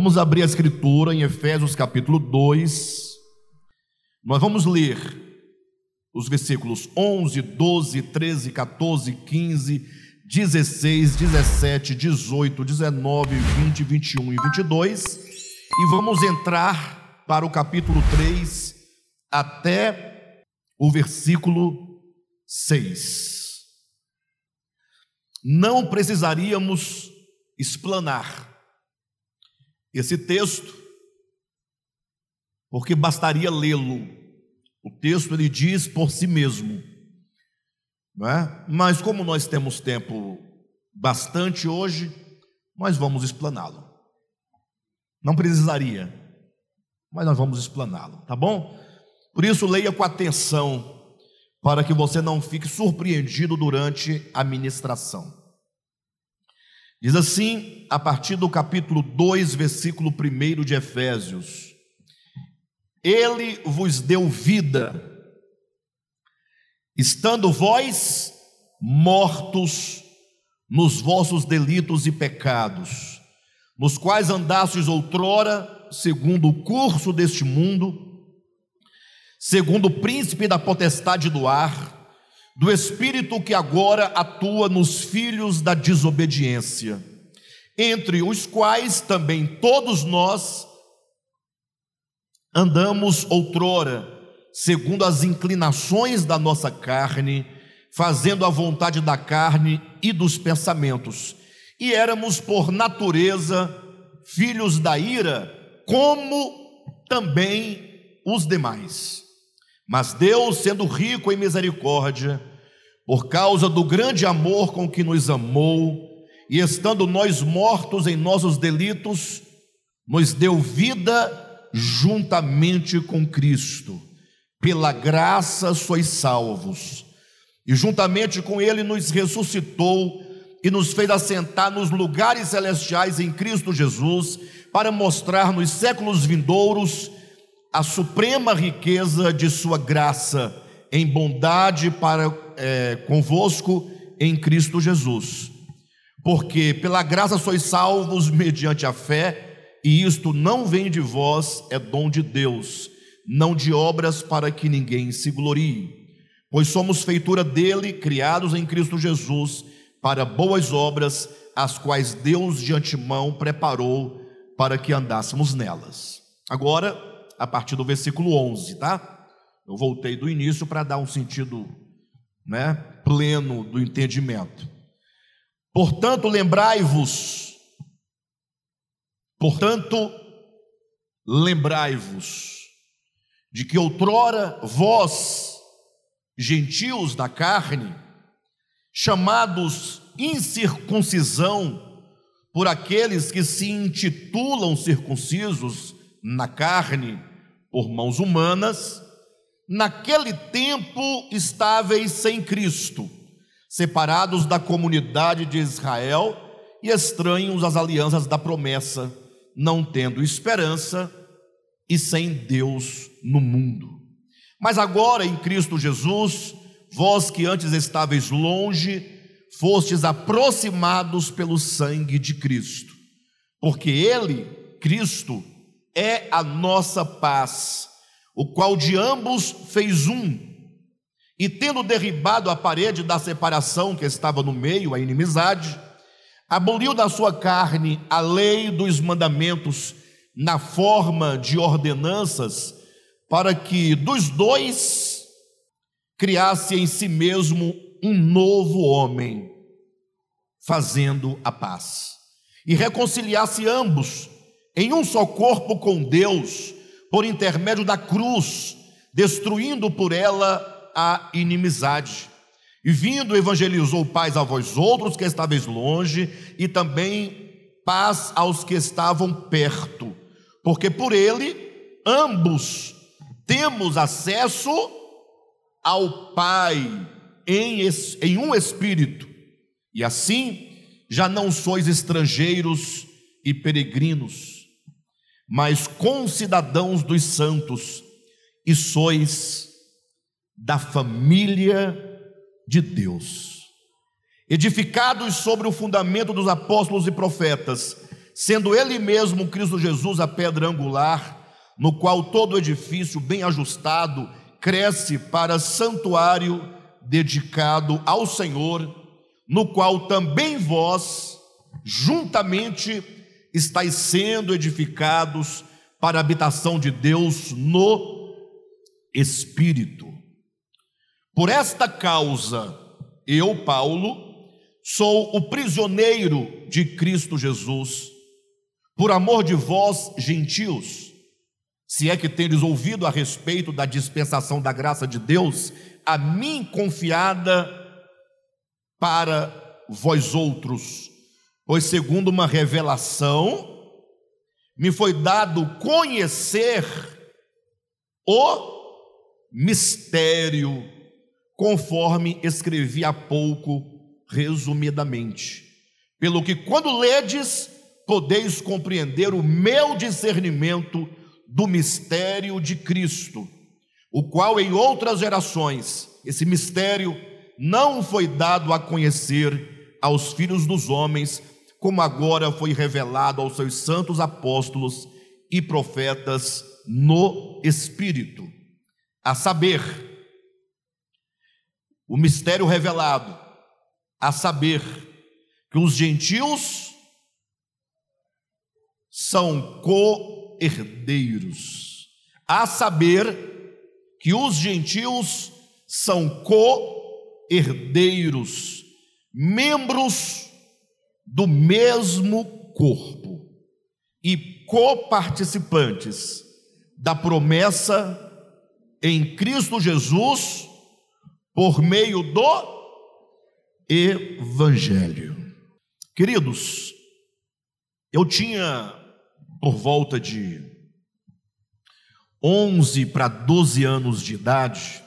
Vamos abrir a escritura em Efésios capítulo 2. Nós vamos ler os versículos 11, 12, 13, 14, 15, 16, 17, 18, 19, 20, 21 e 22. E vamos entrar para o capítulo 3 até o versículo 6. Não precisaríamos explanar esse texto, porque bastaria lê-lo. O texto ele diz por si mesmo, não é? Mas como nós temos tempo bastante hoje, nós vamos explaná-lo. Não precisaria, mas nós vamos explaná-lo, tá bom? Por isso leia com atenção para que você não fique surpreendido durante a ministração. Diz assim, a partir do capítulo 2, versículo 1 de Efésios: Ele vos deu vida, estando vós mortos nos vossos delitos e pecados, nos quais andastes outrora, segundo o curso deste mundo, segundo o príncipe da potestade do ar, do espírito que agora atua nos filhos da desobediência, entre os quais também todos nós andamos outrora, segundo as inclinações da nossa carne, fazendo a vontade da carne e dos pensamentos, e éramos por natureza filhos da ira, como também os demais. Mas Deus, sendo rico em misericórdia, por causa do grande amor com que nos amou, e estando nós mortos em nossos delitos, nos deu vida juntamente com Cristo. Pela graça sois salvos. E juntamente com Ele nos ressuscitou e nos fez assentar nos lugares celestiais em Cristo Jesus, para mostrar nos séculos vindouros a suprema riqueza de Sua graça em bondade para é, convosco em Cristo Jesus. Porque pela graça sois salvos mediante a fé, e isto não vem de vós, é dom de Deus, não de obras para que ninguém se glorie. Pois somos feitura dele, criados em Cristo Jesus, para boas obras, as quais Deus de antemão preparou para que andássemos nelas. Agora, a partir do versículo 11, tá? Eu voltei do início para dar um sentido né, pleno do entendimento. Portanto, lembrai-vos, portanto, lembrai-vos de que outrora vós, gentios da carne, chamados incircuncisão por aqueles que se intitulam circuncisos na carne por mãos humanas, naquele tempo estáveis sem Cristo, separados da comunidade de Israel e estranhos às alianças da promessa, não tendo esperança e sem Deus no mundo. Mas agora em Cristo Jesus, vós que antes estáveis longe, fostes aproximados pelo sangue de Cristo, porque Ele, Cristo, é a nossa paz o qual de ambos fez um, e tendo derribado a parede da separação que estava no meio, a inimizade, aboliu da sua carne a lei dos mandamentos na forma de ordenanças, para que dos dois criasse em si mesmo um novo homem, fazendo a paz, e reconciliasse ambos em um só corpo com Deus, por intermédio da cruz, destruindo por ela a inimizade. E vindo, evangelizou paz a vós outros que estáveis longe, e também paz aos que estavam perto, porque por ele ambos temos acesso ao Pai em, em um espírito, e assim já não sois estrangeiros e peregrinos mas concidadãos dos santos, e sois da família de Deus, edificados sobre o fundamento dos apóstolos e profetas, sendo Ele mesmo Cristo Jesus a pedra angular, no qual todo edifício bem ajustado cresce para santuário dedicado ao Senhor, no qual também vós, juntamente, estáis sendo edificados para a habitação de Deus no Espírito. Por esta causa, eu, Paulo, sou o prisioneiro de Cristo Jesus, por amor de vós, gentios, se é que tendes ouvido a respeito da dispensação da graça de Deus, a mim confiada para vós outros, pois segundo uma revelação, me foi dado conhecer o mistério, conforme escrevi há pouco, resumidamente. Pelo que, quando ledes, podeis compreender o meu discernimento do mistério de Cristo, o qual em outras gerações, esse mistério não foi dado a conhecer aos filhos dos homens, como agora foi revelado aos seus santos apóstolos e profetas no Espírito, a saber, o mistério revelado, a saber, que os gentios são co-herdeiros, a saber, que os gentios são co-herdeiros, membros do mesmo corpo e coparticipantes da promessa em Cristo Jesus por meio do Evangelho. Queridos, eu tinha por volta de 11 para 12 anos de idade.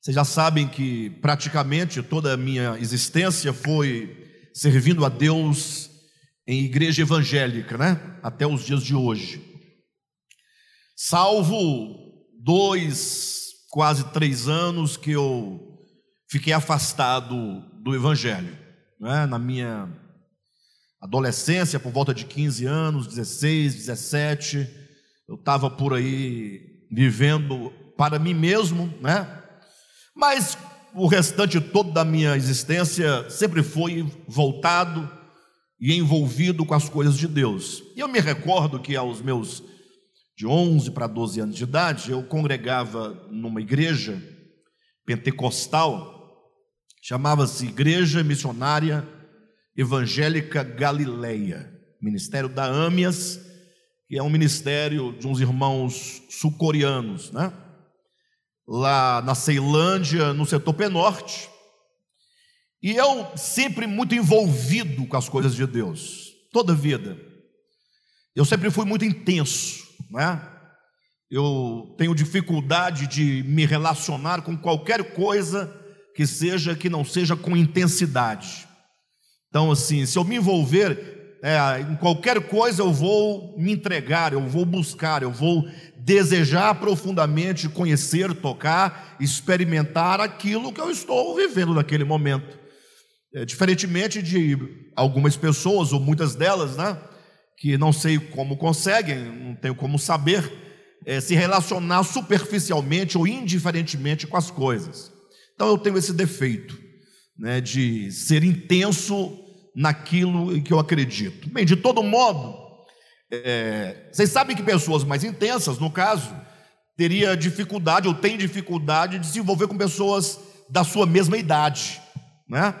Vocês já sabem que praticamente toda a minha existência foi servindo a Deus em igreja evangélica, né? Até os dias de hoje. Salvo dois, quase três anos que eu fiquei afastado do evangelho, né? Na minha adolescência, por volta de 15 anos, 16, 17, eu estava por aí vivendo para mim mesmo, né? Mas o restante todo da minha existência sempre foi voltado e envolvido com as coisas de Deus. E eu me recordo que aos meus de 11 para 12 anos de idade, eu congregava numa igreja pentecostal, chamava-se Igreja Missionária Evangélica Galileia, Ministério da Âmias, que é um ministério de uns irmãos sul-coreanos, né? Lá na Ceilândia, no setor Penorte. E eu sempre muito envolvido com as coisas de Deus, toda a vida. Eu sempre fui muito intenso, né? Eu tenho dificuldade de me relacionar com qualquer coisa que seja que não seja com intensidade. Então, assim, se eu me envolver é, em qualquer coisa eu vou me entregar, eu vou buscar, eu vou desejar profundamente conhecer, tocar, experimentar aquilo que eu estou vivendo naquele momento. É, diferentemente de algumas pessoas, ou muitas delas, né, que não sei como conseguem, não tenho como saber, é, se relacionar superficialmente ou indiferentemente com as coisas. Então eu tenho esse defeito, né, de ser intenso naquilo em que eu acredito. Bem, de todo modo, é, vocês sabem que pessoas mais intensas, no caso, teria dificuldade ou tem dificuldade de se envolver com pessoas da sua mesma idade, né?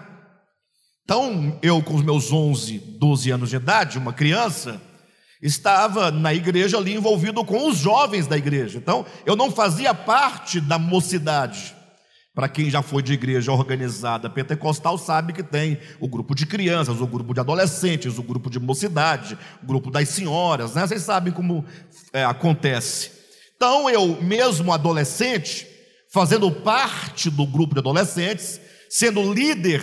Então, eu com os meus 11, 12 anos de idade, uma criança, estava na igreja ali envolvido com os jovens da igreja. Então, eu não fazia parte da mocidade. Para quem já foi de igreja organizada pentecostal, sabe que tem o grupo de crianças, o grupo de adolescentes, o grupo de mocidade, o grupo das senhoras, né? Vocês sabem como é, acontece. Então, eu, mesmo adolescente, fazendo parte do grupo de adolescentes, sendo líder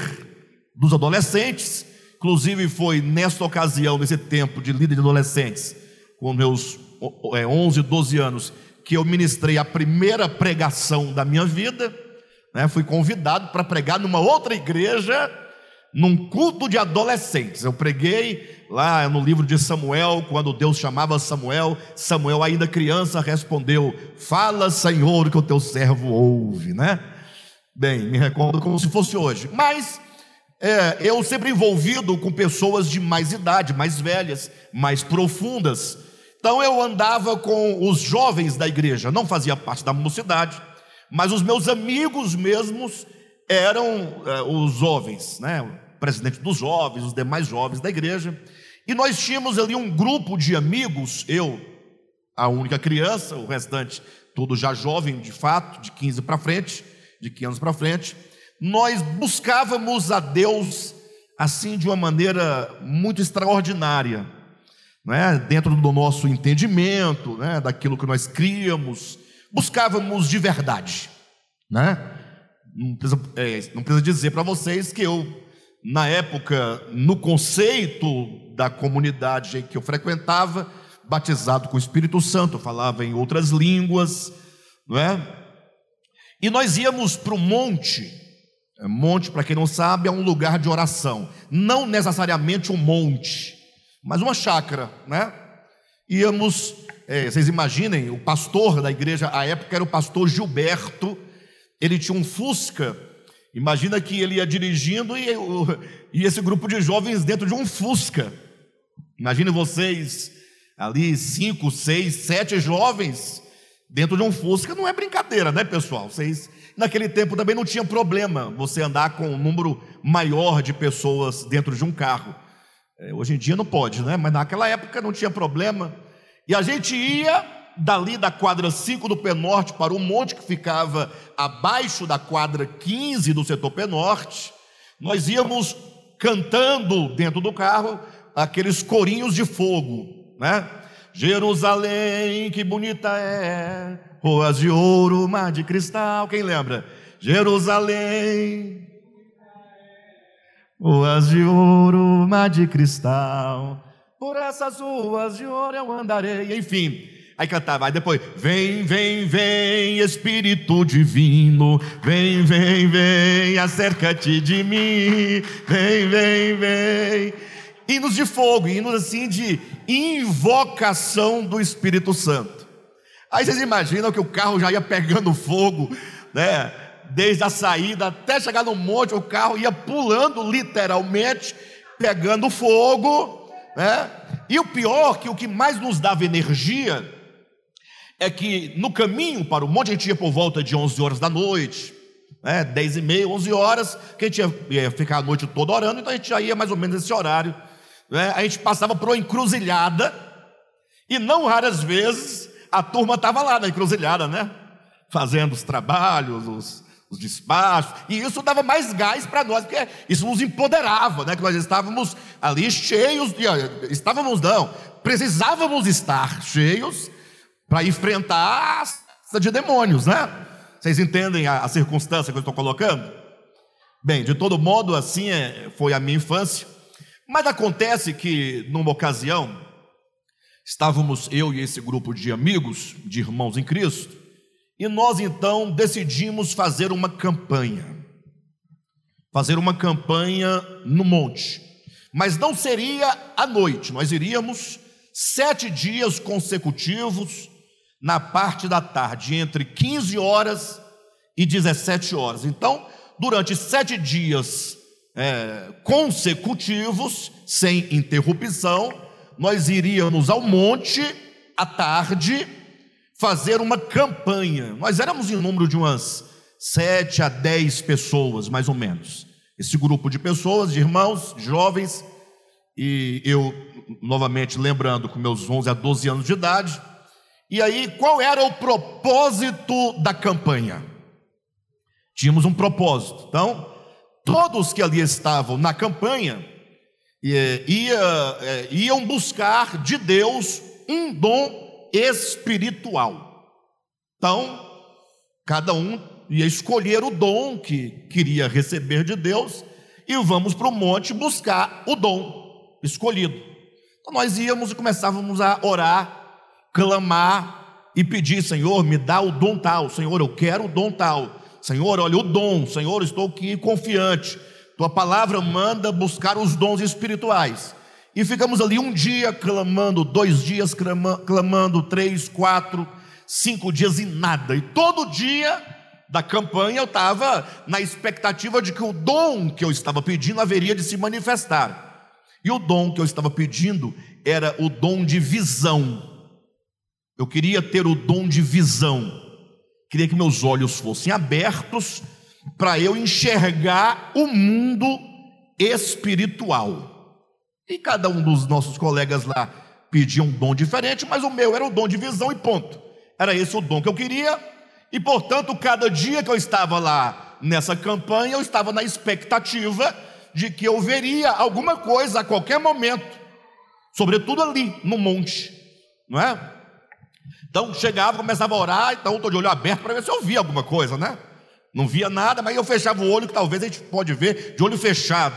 dos adolescentes, inclusive foi nesta ocasião, nesse tempo de líder de adolescentes, com meus é, 11, 12 anos, que eu ministrei a primeira pregação da minha vida né, fui convidado para pregar numa outra igreja, num culto de adolescentes. Eu preguei lá no livro de Samuel, quando Deus chamava Samuel, Samuel, ainda criança, respondeu: Fala, Senhor, que o teu servo ouve, né? Bem, me recordo como se fosse hoje. Mas é, eu sempre envolvido com pessoas de mais idade, mais velhas, mais profundas. Então eu andava com os jovens da igreja, não fazia parte da mocidade, mas os meus amigos mesmos eram é, os jovens, né? O presidente dos jovens, os demais jovens da igreja. E nós tínhamos ali um grupo de amigos, eu, a única criança, o restante, tudo já jovem de fato, de 15 para frente, de 15 anos para frente. Nós buscávamos a Deus assim de uma maneira muito extraordinária, né? dentro do nosso entendimento, né? daquilo que nós criamos, buscávamos de verdade. Né? Não precisa, é, não precisa dizer para vocês que eu, na época, no conceito da comunidade que eu frequentava, batizado com o Espírito Santo, falava em outras línguas, não é? E nós íamos para o monte. É, monte, para quem não sabe, é um lugar de oração. Não necessariamente um monte, mas uma chácara, né? Íamos, é, vocês imaginem, o pastor da igreja à época era o pastor Gilberto ele tinha um Fusca. Imagina que ele ia dirigindo e, e esse grupo de jovens dentro de um Fusca. Imagine vocês ali, cinco, seis, sete jovens dentro de um Fusca. Não é brincadeira, né, pessoal? Vocês, naquele tempo também não tinha problema você andar com um número maior de pessoas dentro de um carro. É, hoje em dia não pode, né? Mas naquela época não tinha problema. E a gente ia dali da quadra 5 do Pé Norte para o monte que ficava abaixo da quadra 15 do setor Pé Norte, nós íamos cantando dentro do carro aqueles corinhos de fogo, né? Jerusalém, que bonita é, ruas de ouro, mar de cristal, quem lembra? Jerusalém, ruas de ouro, mar de cristal, por essas ruas de ouro eu andarei, enfim. Aí cantava, aí depois, vem, vem, vem, Espírito Divino, vem, vem, vem, acerca-te de mim, vem, vem, vem. Hinos de fogo, hinos assim de invocação do Espírito Santo. Aí vocês imaginam que o carro já ia pegando fogo, né? Desde a saída até chegar no monte, o carro ia pulando literalmente, pegando fogo, né? E o pior, que o que mais nos dava energia é que no caminho para o monte a gente ia por volta de 11 horas da noite, né, 10 e meia, 11 horas, que a gente ia, ia, ficar a noite toda orando, então a gente já ia mais ou menos nesse horário. Né, a gente passava por uma encruzilhada, e não raras vezes a turma estava lá na encruzilhada, né? Fazendo os trabalhos, os, os despachos, e isso dava mais gás para nós, porque isso nos empoderava, né? Que nós estávamos ali cheios, de, estávamos não, precisávamos estar cheios para enfrentar a de demônios, né? Vocês entendem a, a circunstância que eu estou colocando? Bem, de todo modo, assim é, foi a minha infância. Mas acontece que, numa ocasião, estávamos eu e esse grupo de amigos, de irmãos em Cristo, e nós então decidimos fazer uma campanha. Fazer uma campanha no monte. Mas não seria à noite, nós iríamos sete dias consecutivos na parte da tarde, entre 15 horas e 17 horas. Então, durante sete dias é, consecutivos, sem interrupção, nós iríamos ao monte à tarde fazer uma campanha. Nós éramos em número de umas sete a dez pessoas, mais ou menos. Esse grupo de pessoas, de irmãos, jovens, e eu, novamente lembrando, com meus 11 a 12 anos de idade, e aí, qual era o propósito da campanha? Tínhamos um propósito. Então, todos que ali estavam na campanha ia, é, iam buscar de Deus um dom espiritual. Então, cada um ia escolher o dom que queria receber de Deus e vamos para o monte buscar o dom escolhido. Então, nós íamos e começávamos a orar clamar e pedir: Senhor, me dá o dom tal, Senhor, eu quero o dom tal, Senhor, olha o dom, Senhor, estou aqui confiante. tua palavra manda buscar os dons espirituais. E ficamos ali um dia clamando, dois dias clamando, três, quatro, cinco dias e nada. E todo dia da campanha eu estava na expectativa de que o dom que eu estava pedindo haveria de se manifestar. E o dom que eu estava pedindo era o dom de visão. Eu queria ter o dom de visão. Queria que meus olhos fossem abertos para eu enxergar o mundo espiritual. E cada um dos nossos colegas lá pedia um dom diferente, mas o meu era o dom de visão e ponto. Era esse o dom que eu queria, e portanto, cada dia que eu estava lá nessa campanha, eu estava na expectativa de que eu veria alguma coisa a qualquer momento, sobretudo ali no monte, não é? Então chegava, começava a orar, então estou de olho aberto para ver se eu via alguma coisa, né? Não via nada, mas eu fechava o olho, que talvez a gente pode ver de olho fechado.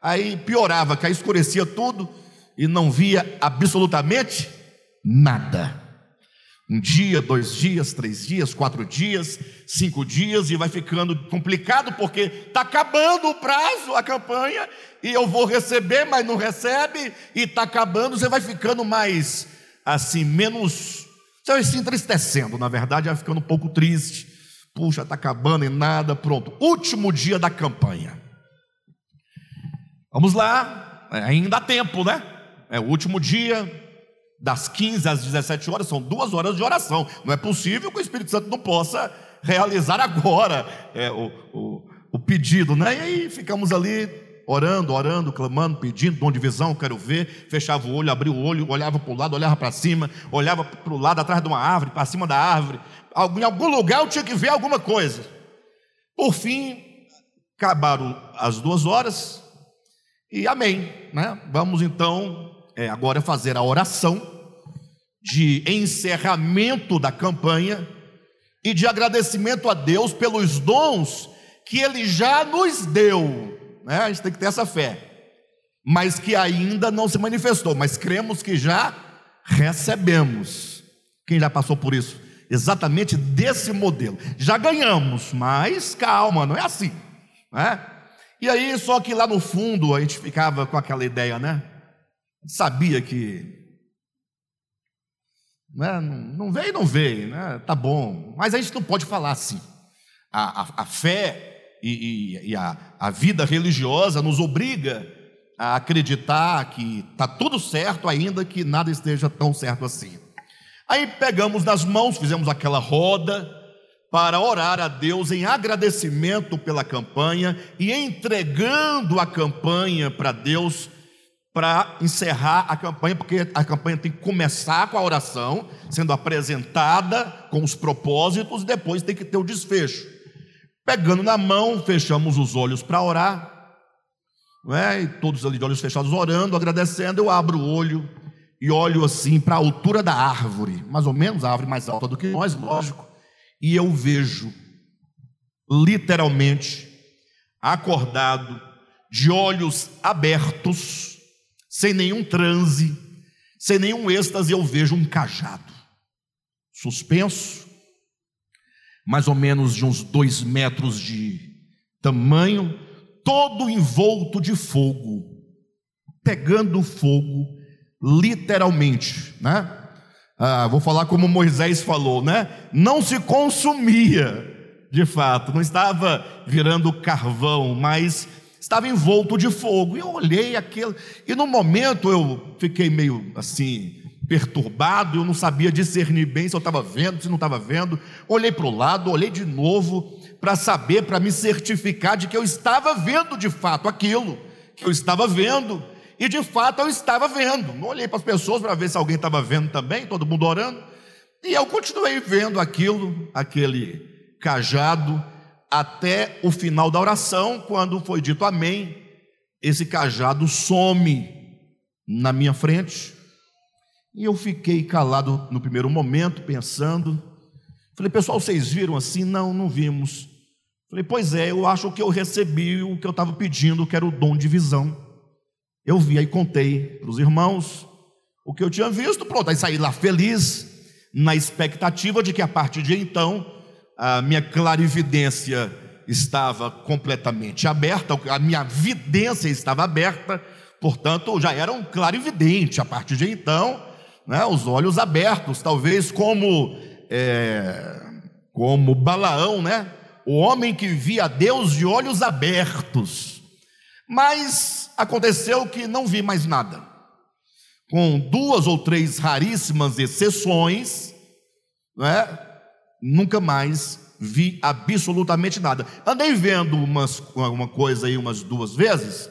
Aí piorava, que aí escurecia tudo e não via absolutamente nada. Um dia, dois dias, três dias, quatro dias, cinco dias, e vai ficando complicado porque está acabando o prazo, a campanha, e eu vou receber, mas não recebe, e está acabando, você vai ficando mais assim, menos. Você vai se entristecendo, na verdade, vai ficando um pouco triste. Puxa, está acabando e nada, pronto. Último dia da campanha. Vamos lá, é, ainda há tempo, né? É o último dia, das 15 às 17 horas, são duas horas de oração. Não é possível que o Espírito Santo não possa realizar agora é, o, o, o, pedido, né? E aí ficamos ali orando, orando, clamando, pedindo, dom de visão, quero ver. Fechava o olho, abria o olho, olhava para o lado, olhava para cima, olhava para o lado, atrás de uma árvore, para cima da árvore. Em algum lugar eu tinha que ver alguma coisa. Por fim, acabaram as duas horas e amém, né? Vamos então é, agora fazer a oração de encerramento da campanha e de agradecimento a Deus pelos dons que Ele já nos deu. Né? A gente tem que ter essa fé, mas que ainda não se manifestou, mas cremos que já recebemos. Quem já passou por isso? Exatamente desse modelo. Já ganhamos, mas calma, não é assim. Né? E aí, só que lá no fundo a gente ficava com aquela ideia, né? sabia que né, não veio, não veio, né, tá bom, mas a gente não pode falar assim. A, a, a fé e, e, e a, a vida religiosa nos obriga a acreditar que está tudo certo, ainda que nada esteja tão certo assim. Aí pegamos nas mãos, fizemos aquela roda para orar a Deus em agradecimento pela campanha e entregando a campanha para Deus para encerrar a campanha, porque a campanha tem que começar com a oração, sendo apresentada com os propósitos, e depois tem que ter o desfecho. Pegando na mão, fechamos os olhos para orar, não é? e todos ali de olhos fechados orando, agradecendo. Eu abro o olho e olho assim para a altura da árvore, mais ou menos a árvore mais alta do que nós, lógico, e eu vejo, literalmente, acordado, de olhos abertos, sem nenhum transe, sem nenhum êxtase, eu vejo um cajado, suspenso, mais ou menos de uns dois metros de tamanho, todo envolto de fogo, pegando fogo, literalmente, né? Ah, vou falar como Moisés falou, né? Não se consumia, de fato, não estava virando carvão, mas estava envolto de fogo. E eu olhei aquilo, e no momento eu fiquei meio assim, perturbado, eu não sabia discernir bem se eu estava vendo, se não estava vendo. Olhei para o lado, olhei de novo, para saber, para me certificar de que eu estava vendo de fato aquilo que eu estava vendo. E de fato eu estava vendo. Não olhei para as pessoas para ver se alguém estava vendo também, todo mundo orando. E eu continuei vendo aquilo, aquele cajado até o final da oração, quando foi dito amém, esse cajado some na minha frente. E eu fiquei calado no primeiro momento, pensando. Falei, pessoal, vocês viram assim? Não, não vimos. Falei, pois é, eu acho que eu recebi o que eu estava pedindo, que era o dom de visão. Eu vi, aí contei para os irmãos o que eu tinha visto, pronto, aí saí lá feliz, na expectativa de que a partir de então a minha clarividência estava completamente aberta, a minha vidência estava aberta, portanto, já era um clarividente a partir de então, né, os olhos abertos, talvez como, é, como Balaão, né, o homem que via Deus de olhos abertos. Mas aconteceu que não vi mais nada. Com duas ou três raríssimas exceções, né, nunca mais vi absolutamente nada. Andei vendo umas, uma coisa aí umas duas vezes,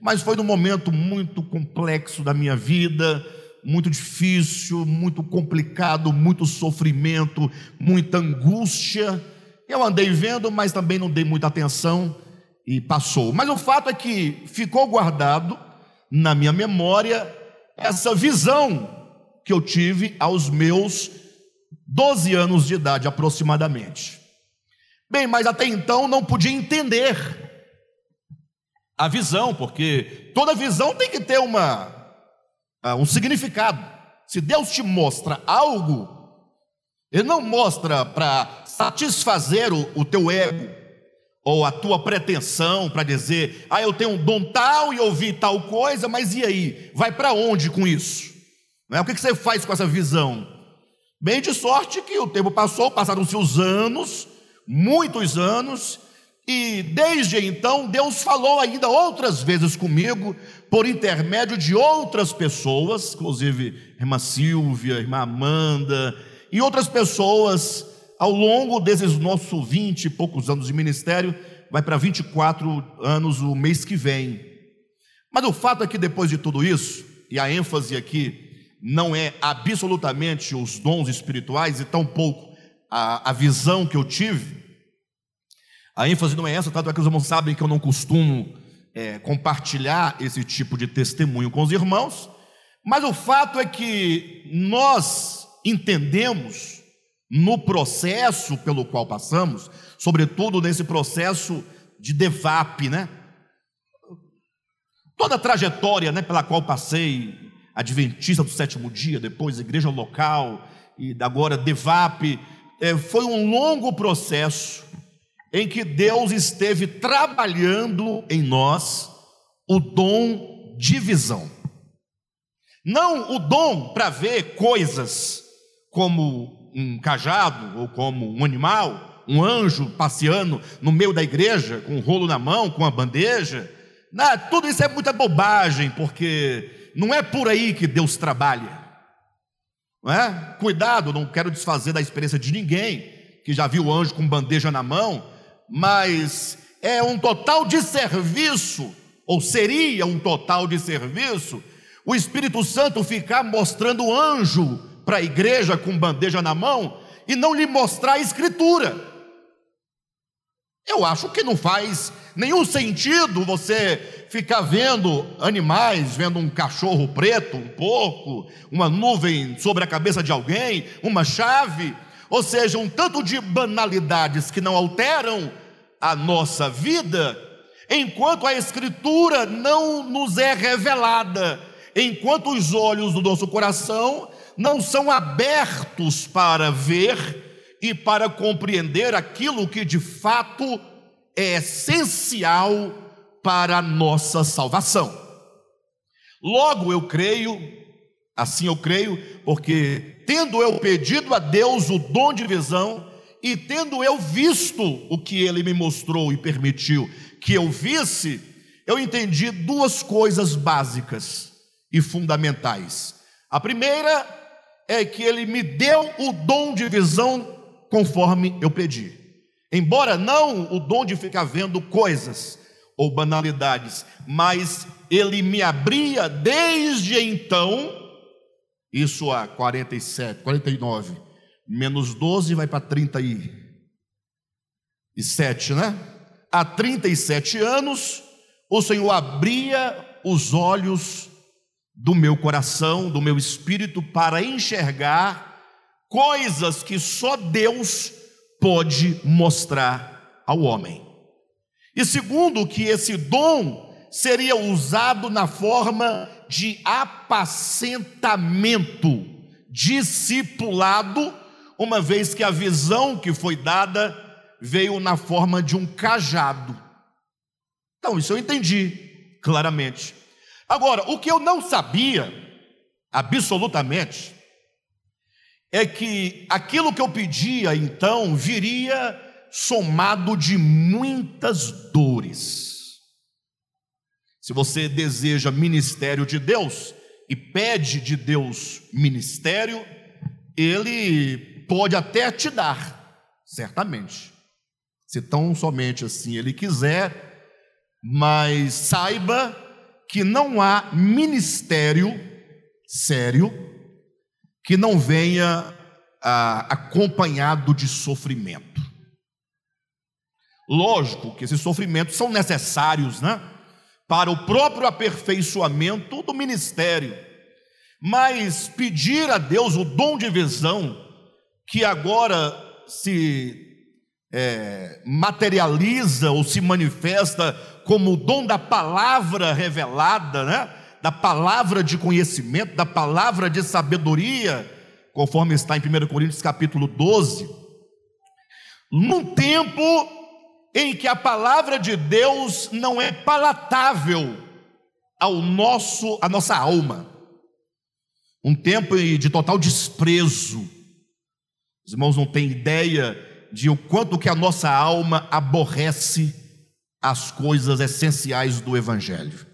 mas foi num momento muito complexo da minha vida, muito difícil, muito complicado, muito sofrimento, muita angústia. Eu andei vendo, mas também não dei muita atenção e passou. Mas o fato é que ficou guardado na minha memória essa visão que eu tive aos meus 12 anos de idade aproximadamente. Bem, mas até então não podia entender a visão, porque toda visão tem que ter uma, ah, um significado. Se Deus te mostra algo, Ele não mostra para satisfazer o, o teu ego, ou a tua pretensão para dizer, ah, eu tenho um dom tal e ouvi tal coisa, mas e aí? Vai para onde com isso? Não é? O que você faz com essa visão? Bem de sorte que o tempo passou, passaram-se os anos, muitos anos, e desde então Deus falou ainda outras vezes comigo, por intermédio de outras pessoas, inclusive irmã Silvia, irmã Amanda, e outras pessoas, ao longo desses nossos vinte e poucos anos de ministério, vai para 24 anos o mês que vem. Mas o fato é que depois de tudo isso, e a ênfase aqui não é absolutamente os dons espirituais e tampouco a, a visão que eu tive, a ênfase não é essa, tanto é que os irmãos sabem que eu não costumo é, compartilhar esse tipo de testemunho com os irmãos, mas o fato é que nós entendemos no processo pelo qual passamos, sobretudo nesse processo de DEVAP, né? Toda a trajetória né, pela qual passei, Adventista do sétimo dia, depois igreja local, e agora DEVAP, é, foi um longo processo em que Deus esteve trabalhando em nós o dom de visão. Não o dom para ver coisas como um cajado ou como um animal, um anjo passeando no meio da igreja com um rolo na mão, com uma bandeja. Não, tudo isso é muita bobagem, porque não é por aí que Deus trabalha. Não é? Cuidado, não quero desfazer da experiência de ninguém que já viu o anjo com bandeja na mão, mas é um total de serviço, ou seria um total de serviço, o Espírito Santo ficar mostrando o anjo para a igreja com bandeja na mão e não lhe mostrar a Escritura. Eu acho que não faz nenhum sentido você ficar vendo animais, vendo um cachorro preto, um porco, uma nuvem sobre a cabeça de alguém, uma chave, ou seja, um tanto de banalidades que não alteram a nossa vida, enquanto a Escritura não nos é revelada, enquanto os olhos do nosso coração não são abertos para ver e para compreender aquilo que de fato é essencial para a nossa salvação. Logo eu creio, assim eu creio, porque tendo eu pedido a Deus o dom de visão, e tendo eu visto o que ele me mostrou e permitiu que eu visse, eu entendi duas coisas básicas e fundamentais. A primeira é que ele me deu o dom de visão conforme eu pedi. Embora não o dom de ficar vendo coisas ou banalidades, mas ele me abria desde então, isso há 47, 49, menos 12 vai para 37, né? Há 37 anos, o Senhor abria os olhos do meu coração, do meu espírito, para enxergar coisas que só Deus pode mostrar ao homem. E segundo, que esse dom seria usado na forma de apacentamento, discipulado, uma vez que a visão que foi dada veio na forma de um cajado. Então, isso eu entendi claramente. Agora, o que eu não sabia, absolutamente, é que aquilo que eu pedia então viria somado de muitas dores. Se você deseja ministério de Deus e pede de Deus ministério, Ele pode até te dar, certamente, se tão somente assim Ele quiser, mas saiba que não há ministério sério que não venha ah, acompanhado de sofrimento. Lógico que esses sofrimentos são necessários, né? Para o próprio aperfeiçoamento do ministério. Mas pedir a Deus o dom de visão, que agora se é, materializa ou se manifesta como o dom da palavra revelada, né? da palavra de conhecimento, da palavra de sabedoria, conforme está em 1 Coríntios capítulo 12, num tempo em que a palavra de Deus não é palatável ao nosso, à nossa alma. Um tempo de total desprezo. Os irmãos não têm ideia de o quanto que a nossa alma aborrece as coisas essenciais do evangelho.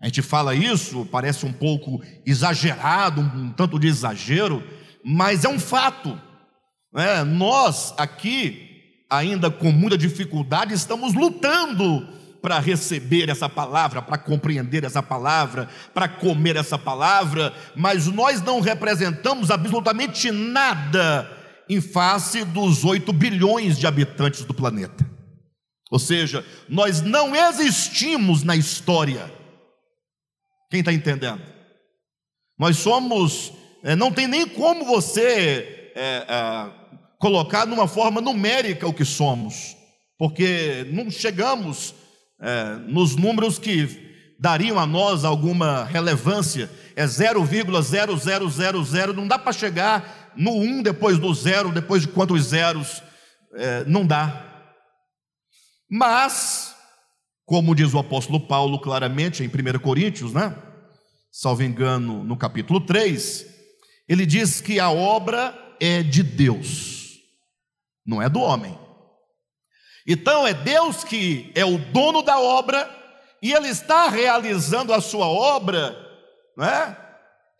A gente fala isso, parece um pouco exagerado, um tanto de exagero, mas é um fato. É, nós aqui, ainda com muita dificuldade, estamos lutando para receber essa palavra, para compreender essa palavra, para comer essa palavra, mas nós não representamos absolutamente nada em face dos 8 bilhões de habitantes do planeta. Ou seja, nós não existimos na história. Quem está entendendo? Nós somos, é, não tem nem como você é, é, colocar numa forma numérica o que somos, porque não chegamos é, nos números que dariam a nós alguma relevância, é 0,0000, não dá para chegar no 1 depois do zero, depois de quantos zeros, é, não dá. Mas, como diz o apóstolo Paulo claramente em 1 Coríntios, né? Salvo engano, no capítulo 3, ele diz que a obra é de Deus, não é do homem. Então é Deus que é o dono da obra e ele está realizando a sua obra, né?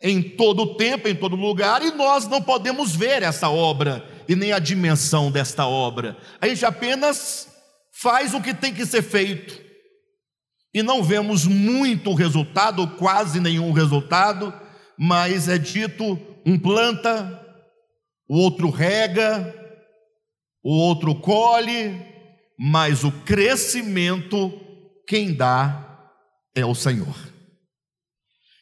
Em todo o tempo, em todo lugar, e nós não podemos ver essa obra e nem a dimensão desta obra. A gente apenas faz o que tem que ser feito e não vemos muito resultado, quase nenhum resultado, mas é dito: um planta, o outro rega, o outro colhe, mas o crescimento quem dá é o Senhor.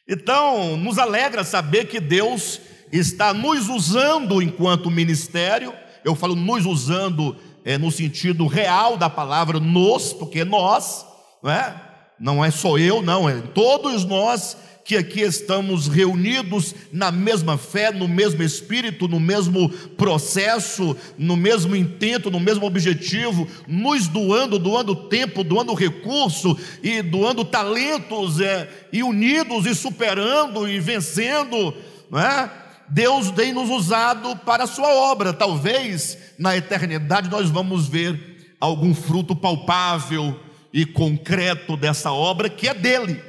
Então, nos alegra saber que Deus está nos usando enquanto ministério, eu falo nos usando é, no sentido real da palavra nos, porque nós, não é? Não é só eu, não, é todos nós que aqui estamos reunidos na mesma fé, no mesmo espírito, no mesmo processo, no mesmo intento, no mesmo objetivo, nos doando, doando tempo, doando recurso e doando talentos, é, e unidos e superando e vencendo, não é? Deus tem nos usado para a sua obra. Talvez na eternidade nós vamos ver algum fruto palpável e concreto dessa obra que é dele.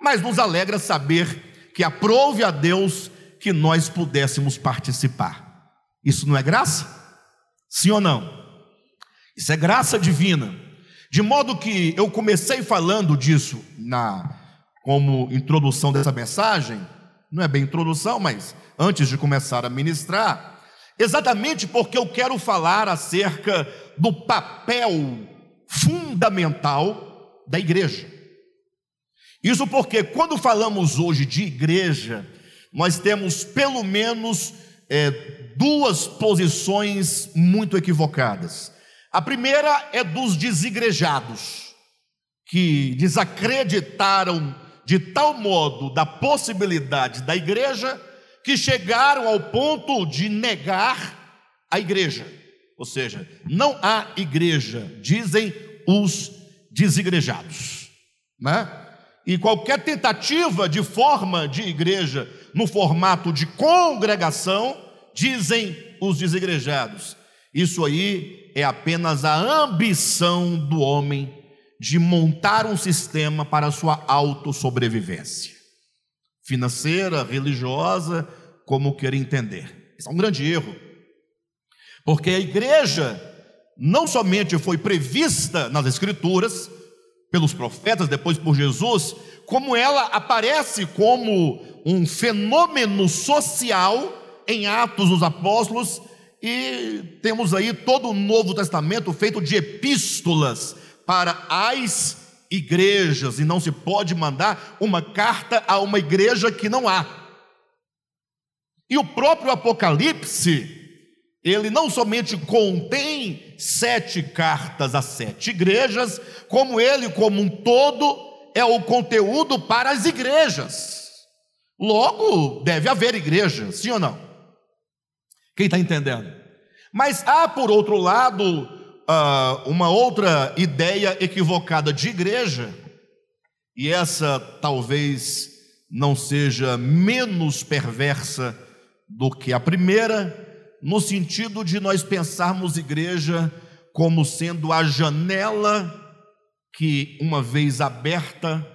Mas nos alegra saber que aprove a Deus que nós pudéssemos participar. Isso não é graça? Sim ou não? Isso é graça divina. De modo que eu comecei falando disso na como introdução dessa mensagem, não é bem introdução, mas antes de começar a ministrar, exatamente porque eu quero falar acerca do papel fundamental da igreja. Isso porque, quando falamos hoje de igreja, nós temos pelo menos é, duas posições muito equivocadas. A primeira é dos desigrejados, que desacreditaram de tal modo da possibilidade da igreja que chegaram ao ponto de negar a igreja. Ou seja, não há igreja, dizem os desigrejados, né? E qualquer tentativa de forma de igreja no formato de congregação, dizem os desigrejados. Isso aí é apenas a ambição do homem de montar um sistema para a sua autossobrevivência financeira, religiosa, como queira entender. Isso é um grande erro. Porque a igreja não somente foi prevista nas Escrituras, pelos profetas, depois por Jesus, como ela aparece como um fenômeno social em Atos dos Apóstolos, e temos aí todo o Novo Testamento feito de epístolas para as igrejas, e não se pode mandar uma carta a uma igreja que não há. E o próprio Apocalipse, ele não somente contém sete cartas a sete igrejas, como ele, como um todo, é o conteúdo para as igrejas. Logo, deve haver igreja, sim ou não? Quem está entendendo? Mas há, por outro lado, uma outra ideia equivocada de igreja, e essa talvez não seja menos perversa do que a primeira, no sentido de nós pensarmos igreja como sendo a janela que, uma vez aberta,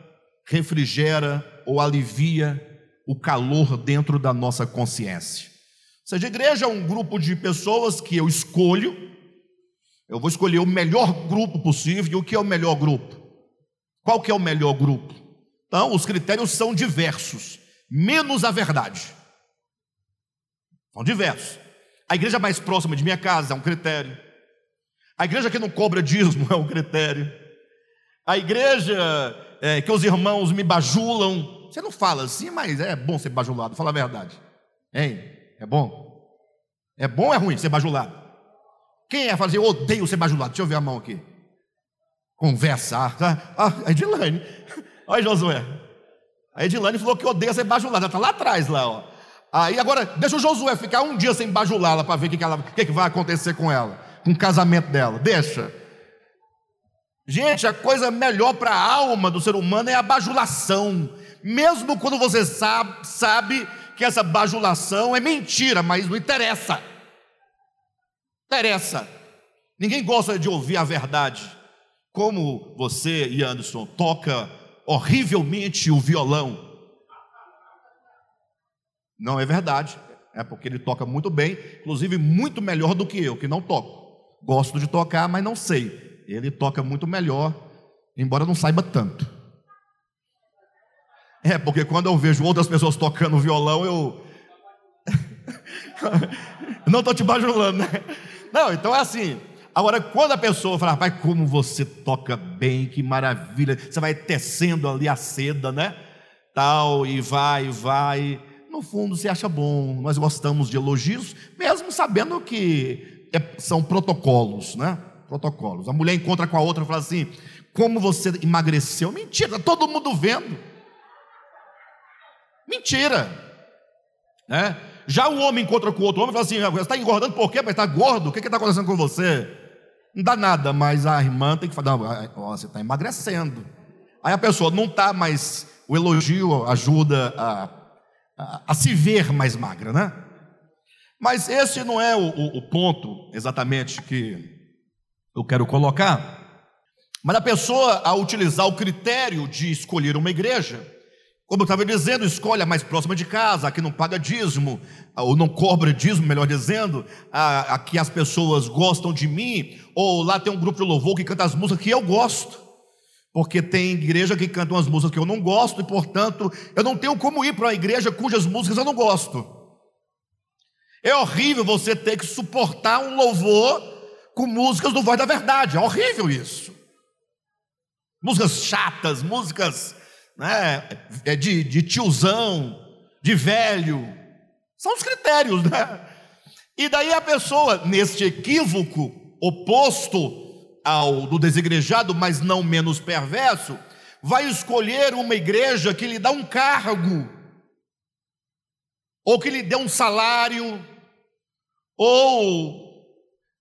refrigera ou alivia o calor dentro da nossa consciência. Ou seja, a igreja é um grupo de pessoas que eu escolho, eu vou escolher o melhor grupo possível, e o que é o melhor grupo? Qual que é o melhor grupo? Então, os critérios são diversos, menos a verdade. São diversos. A igreja mais próxima de minha casa é um critério. A igreja que não cobra dízimo é um critério. A igreja é, que os irmãos me bajulam. Você não fala assim, mas é bom ser bajulado, fala a verdade. Hein? É bom? É bom ou é ruim ser bajulado? Quem é fazer? Eu odeio ser bajulado. Deixa eu ver a mão aqui. Conversa. Ah, ah, a Edilane. Olha, Josué. A Edilane falou que odeia ser bajulada. Ela está lá atrás, lá, ó. Aí agora, deixa o Josué ficar um dia sem bajulá-la para ver o que, que, que, que vai acontecer com ela, com o casamento dela. Deixa. Gente, a coisa melhor para a alma do ser humano é a bajulação. Mesmo quando você sabe, sabe que essa bajulação é mentira, mas não interessa. Interessa. Ninguém gosta de ouvir a verdade. Como você e Anderson toca horrivelmente o violão não é verdade. É porque ele toca muito bem, inclusive muito melhor do que eu, que não toco. Gosto de tocar, mas não sei. Ele toca muito melhor, embora não saiba tanto. É, porque quando eu vejo outras pessoas tocando violão, eu. não estou te bajulando, né? Não, então é assim. Agora, quando a pessoa fala, pai, como você toca bem, que maravilha, você vai tecendo ali a seda, né? Tal, e vai, vai no fundo se acha bom, nós gostamos de elogios, mesmo sabendo que é, são protocolos, né? Protocolos. A mulher encontra com a outra e fala assim: Como você emagreceu? Mentira, todo mundo vendo. Mentira, né? Já o homem encontra com outro homem e fala assim: Você está engordando por quê? Mas está gordo? O que está acontecendo com você? Não dá nada, mas a irmã tem que falar: você está emagrecendo. Aí a pessoa não está, mas o elogio ajuda a a, se ver mais magra, né? Mas esse não é o, o, o ponto exatamente que eu quero colocar. Mas a pessoa, ao utilizar o critério de escolher uma igreja, como eu estava dizendo, escolhe a mais próxima de casa, a que não paga dízimo, ou não cobra dízimo, melhor dizendo, a, a que as pessoas gostam de mim, ou lá tem um grupo de louvor que canta as músicas que eu gosto porque tem igreja que canta umas músicas que eu não gosto e, portanto, eu não tenho como ir para uma igreja cujas músicas eu não gosto. É horrível você ter que suportar um louvor com músicas do Voz da Verdade, é horrível isso. Músicas chatas, músicas né, é de, de tiozão, de velho, são os critérios, né? E daí a pessoa, neste equívoco oposto ao do desigrejado, mas não menos perverso, vai escolher uma igreja que lhe dá um cargo, ou que lhe dê um salário, ou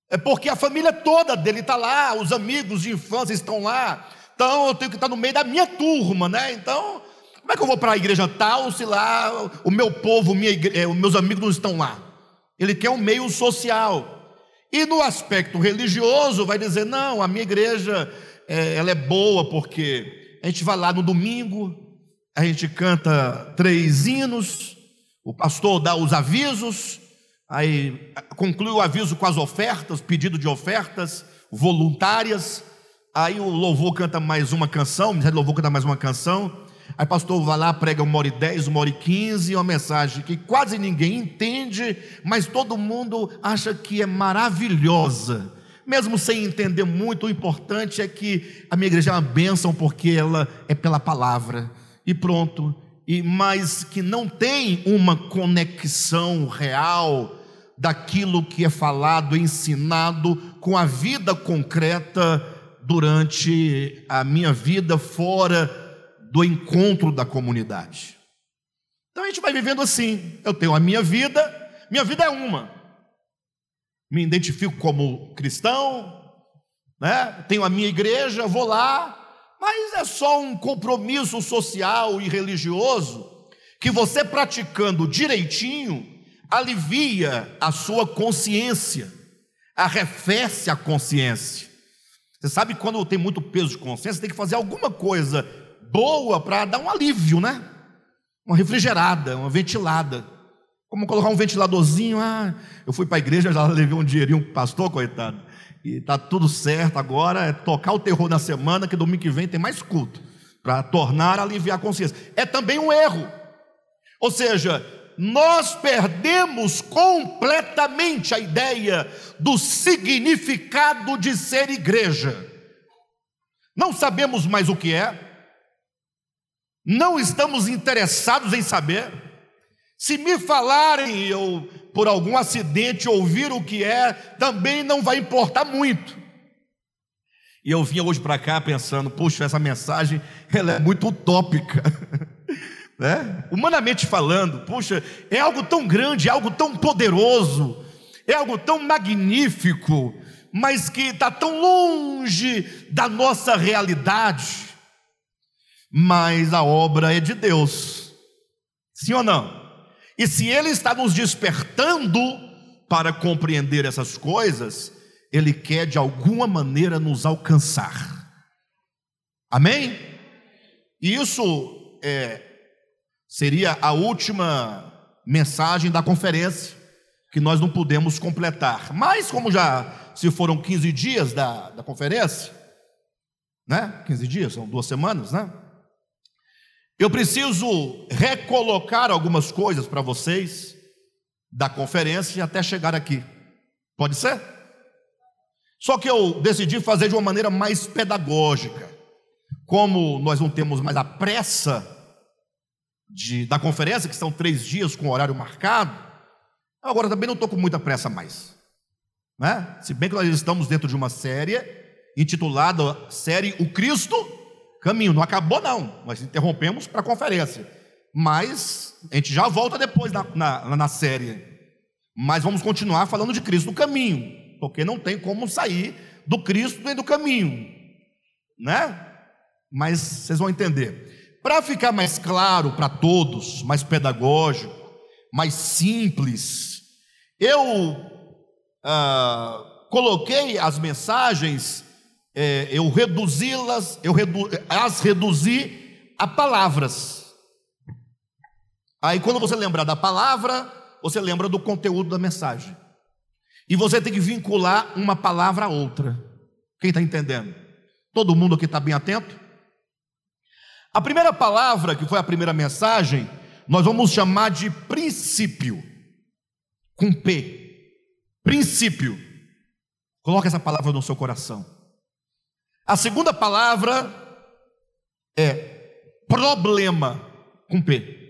É porque a família toda dele está lá, os amigos de infância estão lá. Então eu tenho que estar no meio da minha turma, né? Então, como é que eu vou para a igreja tal se lá o meu povo, minha igreja, eh, os meus amigos não estão lá? Ele quer um meio social. E no aspecto religioso, vai dizer: não, a minha igreja é, ela é boa porque a gente vai lá no domingo, a gente canta três hinos, o pastor dá os avisos, aí conclui o aviso com as ofertas, pedido de ofertas voluntárias, aí o louvor canta mais uma canção, o louvor canta mais uma canção, Aí pastor vai lá, prega uma hora e dez, uma hora e quinze, uma mensagem que quase ninguém entende, mas todo mundo acha que é maravilhosa. Mesmo sem entender muito, o importante é que a minha igreja é uma bênção porque ela é pela palavra. E pronto. E mas que não tem uma conexão real daquilo que é falado, ensinado com a vida concreta durante a minha vida fora do encontro da comunidade. Então a gente vai vivendo assim. Eu tenho a minha vida, minha vida é uma. Me identifico como cristão, né? tenho a minha igreja, vou lá, mas é só um compromisso social e religioso que você praticando direitinho alivia a sua consciência, arrefece a consciência. Você sabe quando tem muito peso de consciência, tem que fazer alguma coisa boa para dar um alívio, né? Uma refrigerada, uma ventilada. Como colocar um ventiladorzinho. Ah, eu fui para a igreja, já levei um dinheirinho para o pastor, coitado. E tá tudo certo agora, é tocar o terror na semana, que domingo que vem tem mais culto. Para tornar aliviar a consciência. É também um erro. Ou seja, nós perdemos completamente a ideia do significado de ser igreja. Não sabemos mais o que é, não estamos interessados em saber. Se me falarem eu por algum acidente ouvir o que é, também não vai importar muito. E eu vinha hoje para cá pensando, puxa, essa mensagem ela é muito utópica. né? Humanamente falando, puxa, é algo tão grande, é algo tão poderoso, é algo tão magnífico, mas que está tão longe da nossa realidade mas a obra é de Deus. Sim ou não? E se Ele está nos despertando para compreender essas coisas, Ele quer de alguma maneira nos alcançar. Amém? E isso é, seria a última mensagem da conferência que nós não pudemos completar. Mas, como já se foram 15 dias da, da conferência, né? 15 dias, são duas semanas, né? Eu preciso recolocar algumas coisas para vocês da conferência até chegar aqui. Pode ser? Só que eu decidi fazer de uma maneira mais pedagógica. Como nós não temos mais a pressa de, da conferência, que são três dias com horário marcado, agora também não estou com muita pressa mais. Né? Se bem que nós estamos dentro de uma série intitulada Série O Cristo caminho. Não acabou, não. Nós interrompemos para a conferência. Mas a gente já volta depois na, na, na série. Mas vamos continuar falando de Cristo no caminho. Porque não tem como sair do Cristo nem do caminho. Né? Mas vocês vão entender. Para ficar mais claro para todos, mais pedagógico, mais simples, eu ah, coloquei as mensagens é, eu reduzi-las, eu redu, as reduzi a palavras. Aí quando você lembrar da palavra, você lembra do conteúdo da mensagem. E você tem que vincular uma palavra a outra. Quem está entendendo? Todo mundo aqui está bem atento? A primeira palavra, que foi a primeira mensagem, nós vamos chamar de princípio, com P. Princípio. Coloque essa palavra no seu coração. A segunda palavra é problema, com P.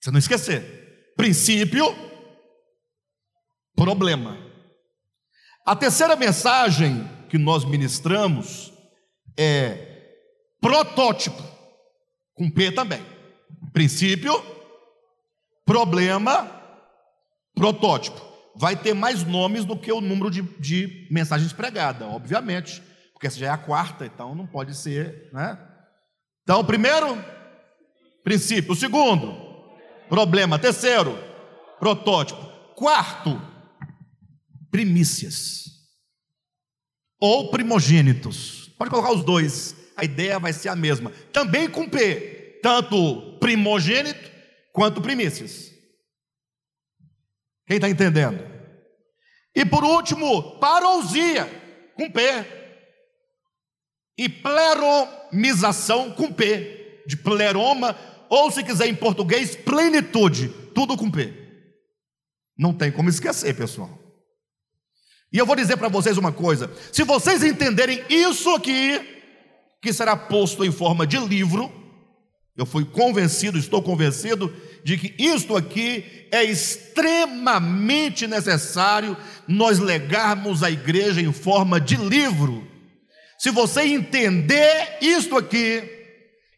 Você não esquecer. Princípio, problema. A terceira mensagem que nós ministramos é protótipo, com P também. Princípio, problema, protótipo. vai ter mais nomes do que o número de, de mensagens pregadas, obviamente, porque essa já é a quarta, então não pode ser, né? Então, primeiro, princípio. O segundo, problema. Terceiro, protótipo. Quarto, primícias ou primogênitos. Pode colocar os dois, a ideia vai ser a mesma. Também com P, tanto primogênito quanto primícias. Quem está entendendo? E por último, parousia, com P. E pleromização, com P. De pleroma, ou se quiser em português, plenitude. Tudo com P. Não tem como esquecer, pessoal. E eu vou dizer para vocês uma coisa: se vocês entenderem isso aqui, que será posto em forma de livro, eu fui convencido, estou convencido de que isto aqui é extremamente necessário nós legarmos à igreja em forma de livro. Se você entender isto aqui,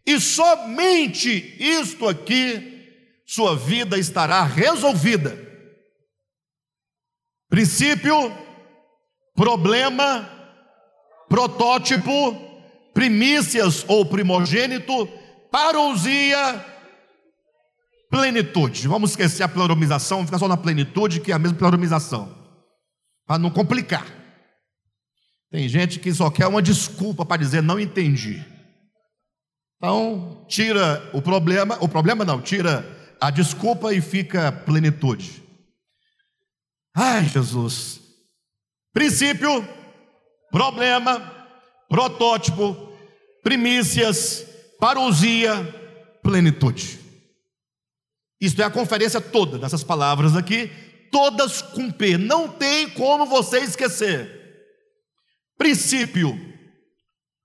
e somente isto aqui, sua vida estará resolvida. Princípio, problema, protótipo, primícias ou primogênito, parousia, plenitude. Vamos esquecer a pleromização, ficar só na plenitude, que é a mesma pleromização, para não complicar. Tem gente que só quer uma desculpa para dizer não entendi. Então, tira o problema, o problema não, tira a desculpa e fica plenitude. Ai, Jesus. Princípio, problema, protótipo, primícias, parousia, plenitude. Isto é a conferência toda dessas palavras aqui, todas P. Não tem como você esquecer. Princípio.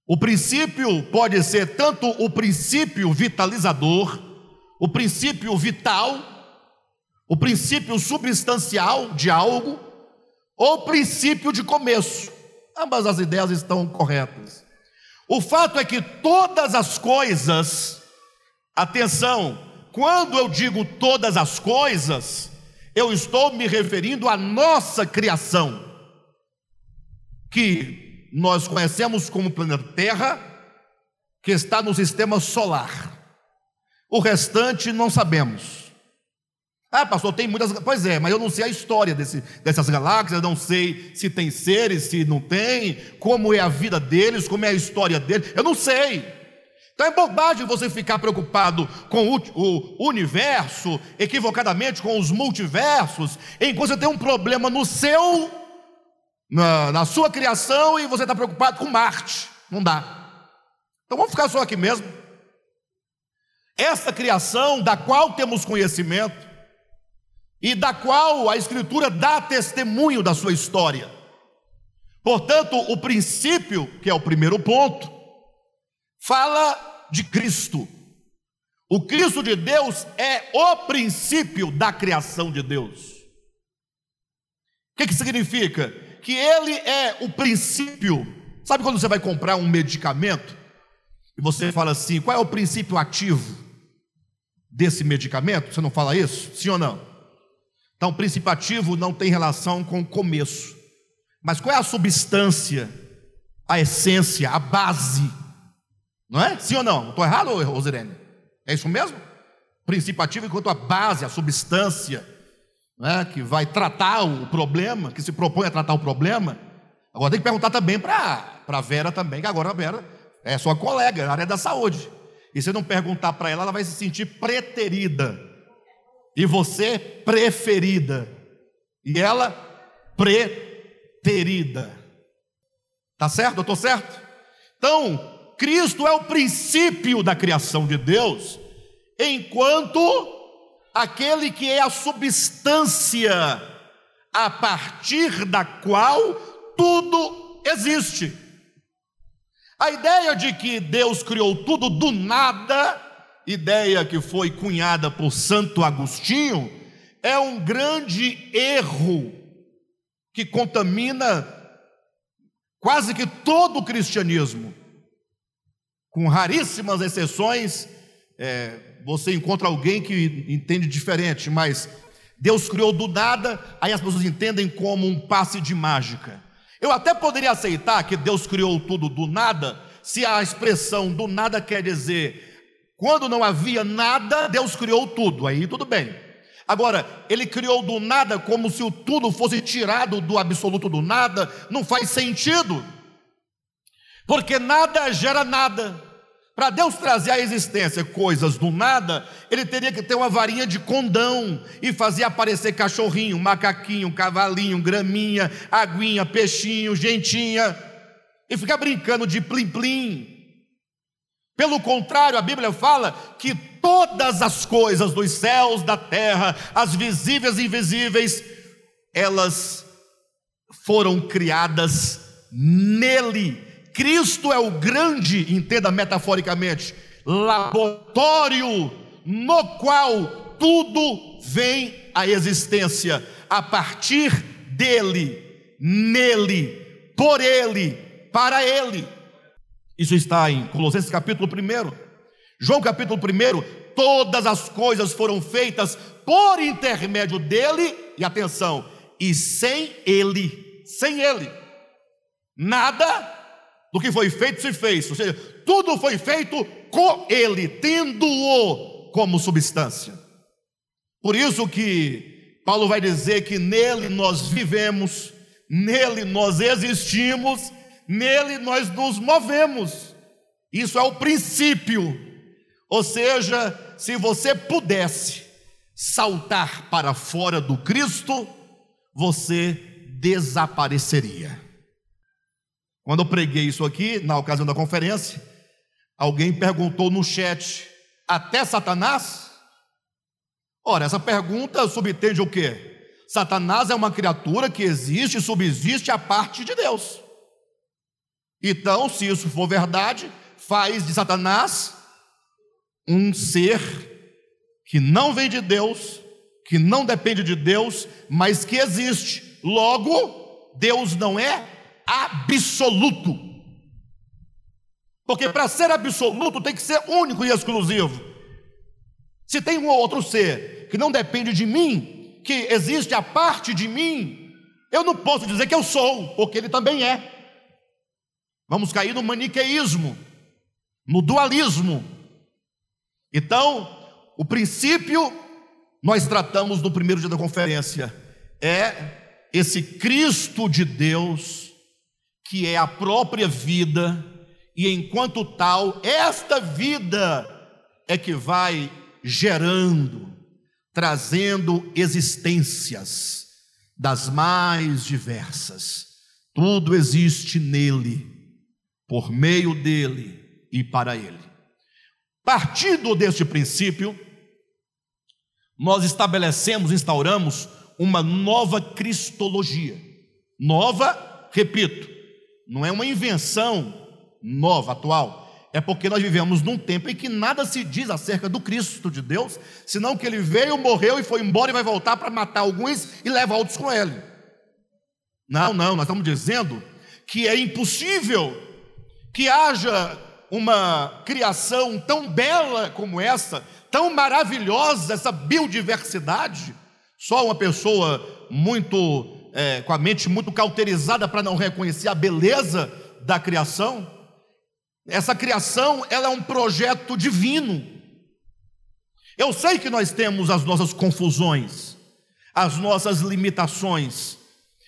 O princípio pode ser tanto o princípio vitalizador, o princípio vital, o princípio substancial de algo, ou princípio de começo. Ambas as ideias estão corretas. O fato é que todas as coisas, atenção, quando eu digo todas as coisas, eu estou me referindo à nossa criação, que nós conhecemos como planeta Terra, que está no sistema solar. O restante não sabemos. Ah, pastor, tem muitas. Pois é, mas eu não sei a história desse, dessas galáxias, não sei se tem seres, se não tem, como é a vida deles, como é a história deles, eu não sei. Então é bobagem você ficar preocupado com o, universo, equivocadamente com os multiversos, enquanto você tem um problema no seu, na, na sua criação, e você está preocupado com Marte. Não dá. Então vamos ficar só aqui mesmo. Essa criação da qual temos conhecimento, e da qual a Escritura dá testemunho da sua história. Portanto, o princípio, que é o primeiro ponto, fala de Cristo. O Cristo de Deus é o princípio da criação de Deus. O que, que significa? Que Ele é o princípio. Sabe quando você vai comprar um medicamento e você fala assim: qual é o princípio ativo desse medicamento? Você não fala isso? Sim ou não? Então, o princípio ativo não tem relação com o começo. Mas qual é a substância, a essência, a base não é? Sim ou não? Estou errado, Rosirene? É isso mesmo? Princípio ativo enquanto a base, a substância, né, que vai tratar o problema, que se propõe a tratar o problema. Agora tem que perguntar também para a Vera também, que agora a Vera é sua colega, na área da saúde. E se não perguntar para ela, ela vai se sentir preterida. E você preferida. E ela preterida. Tá certo? Eu estou certo? Então, Cristo é o princípio da criação de Deus, enquanto aquele que é a substância a partir da qual tudo existe. A ideia de que Deus criou tudo do nada, ideia que foi cunhada por Santo Agostinho, é um grande erro que contamina quase que todo o cristianismo com raríssimas exceções, é, você encontra alguém que entende diferente, mas Deus criou do nada, aí as pessoas entendem como um passe de mágica. Eu até poderia aceitar que Deus criou tudo do nada, se a expressão do nada quer dizer quando não havia nada, Deus criou tudo, aí tudo bem. Agora, ele criou do nada como se o tudo fosse tirado do absoluto do nada, não faz sentido. Porque nada gera nada. Para Deus trazer à existência coisas do nada, ele teria que ter uma varinha de condão e fazer aparecer cachorrinho, macaquinho, cavalinho, graminha, aguinha, peixinho, gentinha, e ficar brincando de plim-plim. Pelo contrário, a Bíblia fala que todas as coisas dos céus, da terra, as visíveis e invisíveis, elas foram criadas nele Cristo é o grande, entenda metaforicamente, laboratório no qual tudo vem à existência a partir dele, nele, por ele, para ele. Isso está em Colossenses capítulo 1. João capítulo 1, todas as coisas foram feitas por intermédio dele, e atenção, e sem ele, sem ele, nada do que foi feito se fez, ou seja, tudo foi feito com ele, tendo-o como substância. Por isso que Paulo vai dizer que nele nós vivemos, nele nós existimos, nele nós nos movemos. Isso é o princípio. Ou seja, se você pudesse saltar para fora do Cristo, você desapareceria. Quando eu preguei isso aqui, na ocasião da conferência, alguém perguntou no chat: até Satanás? Ora, essa pergunta subtende o quê? Satanás é uma criatura que existe e subsiste à parte de Deus. Então, se isso for verdade, faz de Satanás um ser que não vem de Deus, que não depende de Deus, mas que existe. Logo, Deus não é absoluto. Porque para ser absoluto tem que ser único e exclusivo. Se tem um outro ser que não depende de mim, que existe a parte de mim, eu não posso dizer que eu sou, porque ele também é. Vamos cair no maniqueísmo, no dualismo. Então, o princípio nós tratamos no primeiro dia da conferência é esse Cristo de Deus que é a própria vida, e enquanto tal, esta vida é que vai gerando, trazendo existências das mais diversas. Tudo existe nele, por meio dele e para ele. Partindo deste princípio, nós estabelecemos, instauramos uma nova cristologia. Nova, repito, não é uma invenção nova, atual. É porque nós vivemos num tempo em que nada se diz acerca do Cristo de Deus, senão que ele veio, morreu e foi embora e vai voltar para matar alguns e levar outros com ele. Não, não, nós estamos dizendo que é impossível que haja uma criação tão bela como essa, tão maravilhosa, essa biodiversidade. Só uma pessoa muito é, com a mente muito cauterizada para não reconhecer a beleza da criação. Essa criação, ela é um projeto divino. Eu sei que nós temos as nossas confusões, as nossas limitações.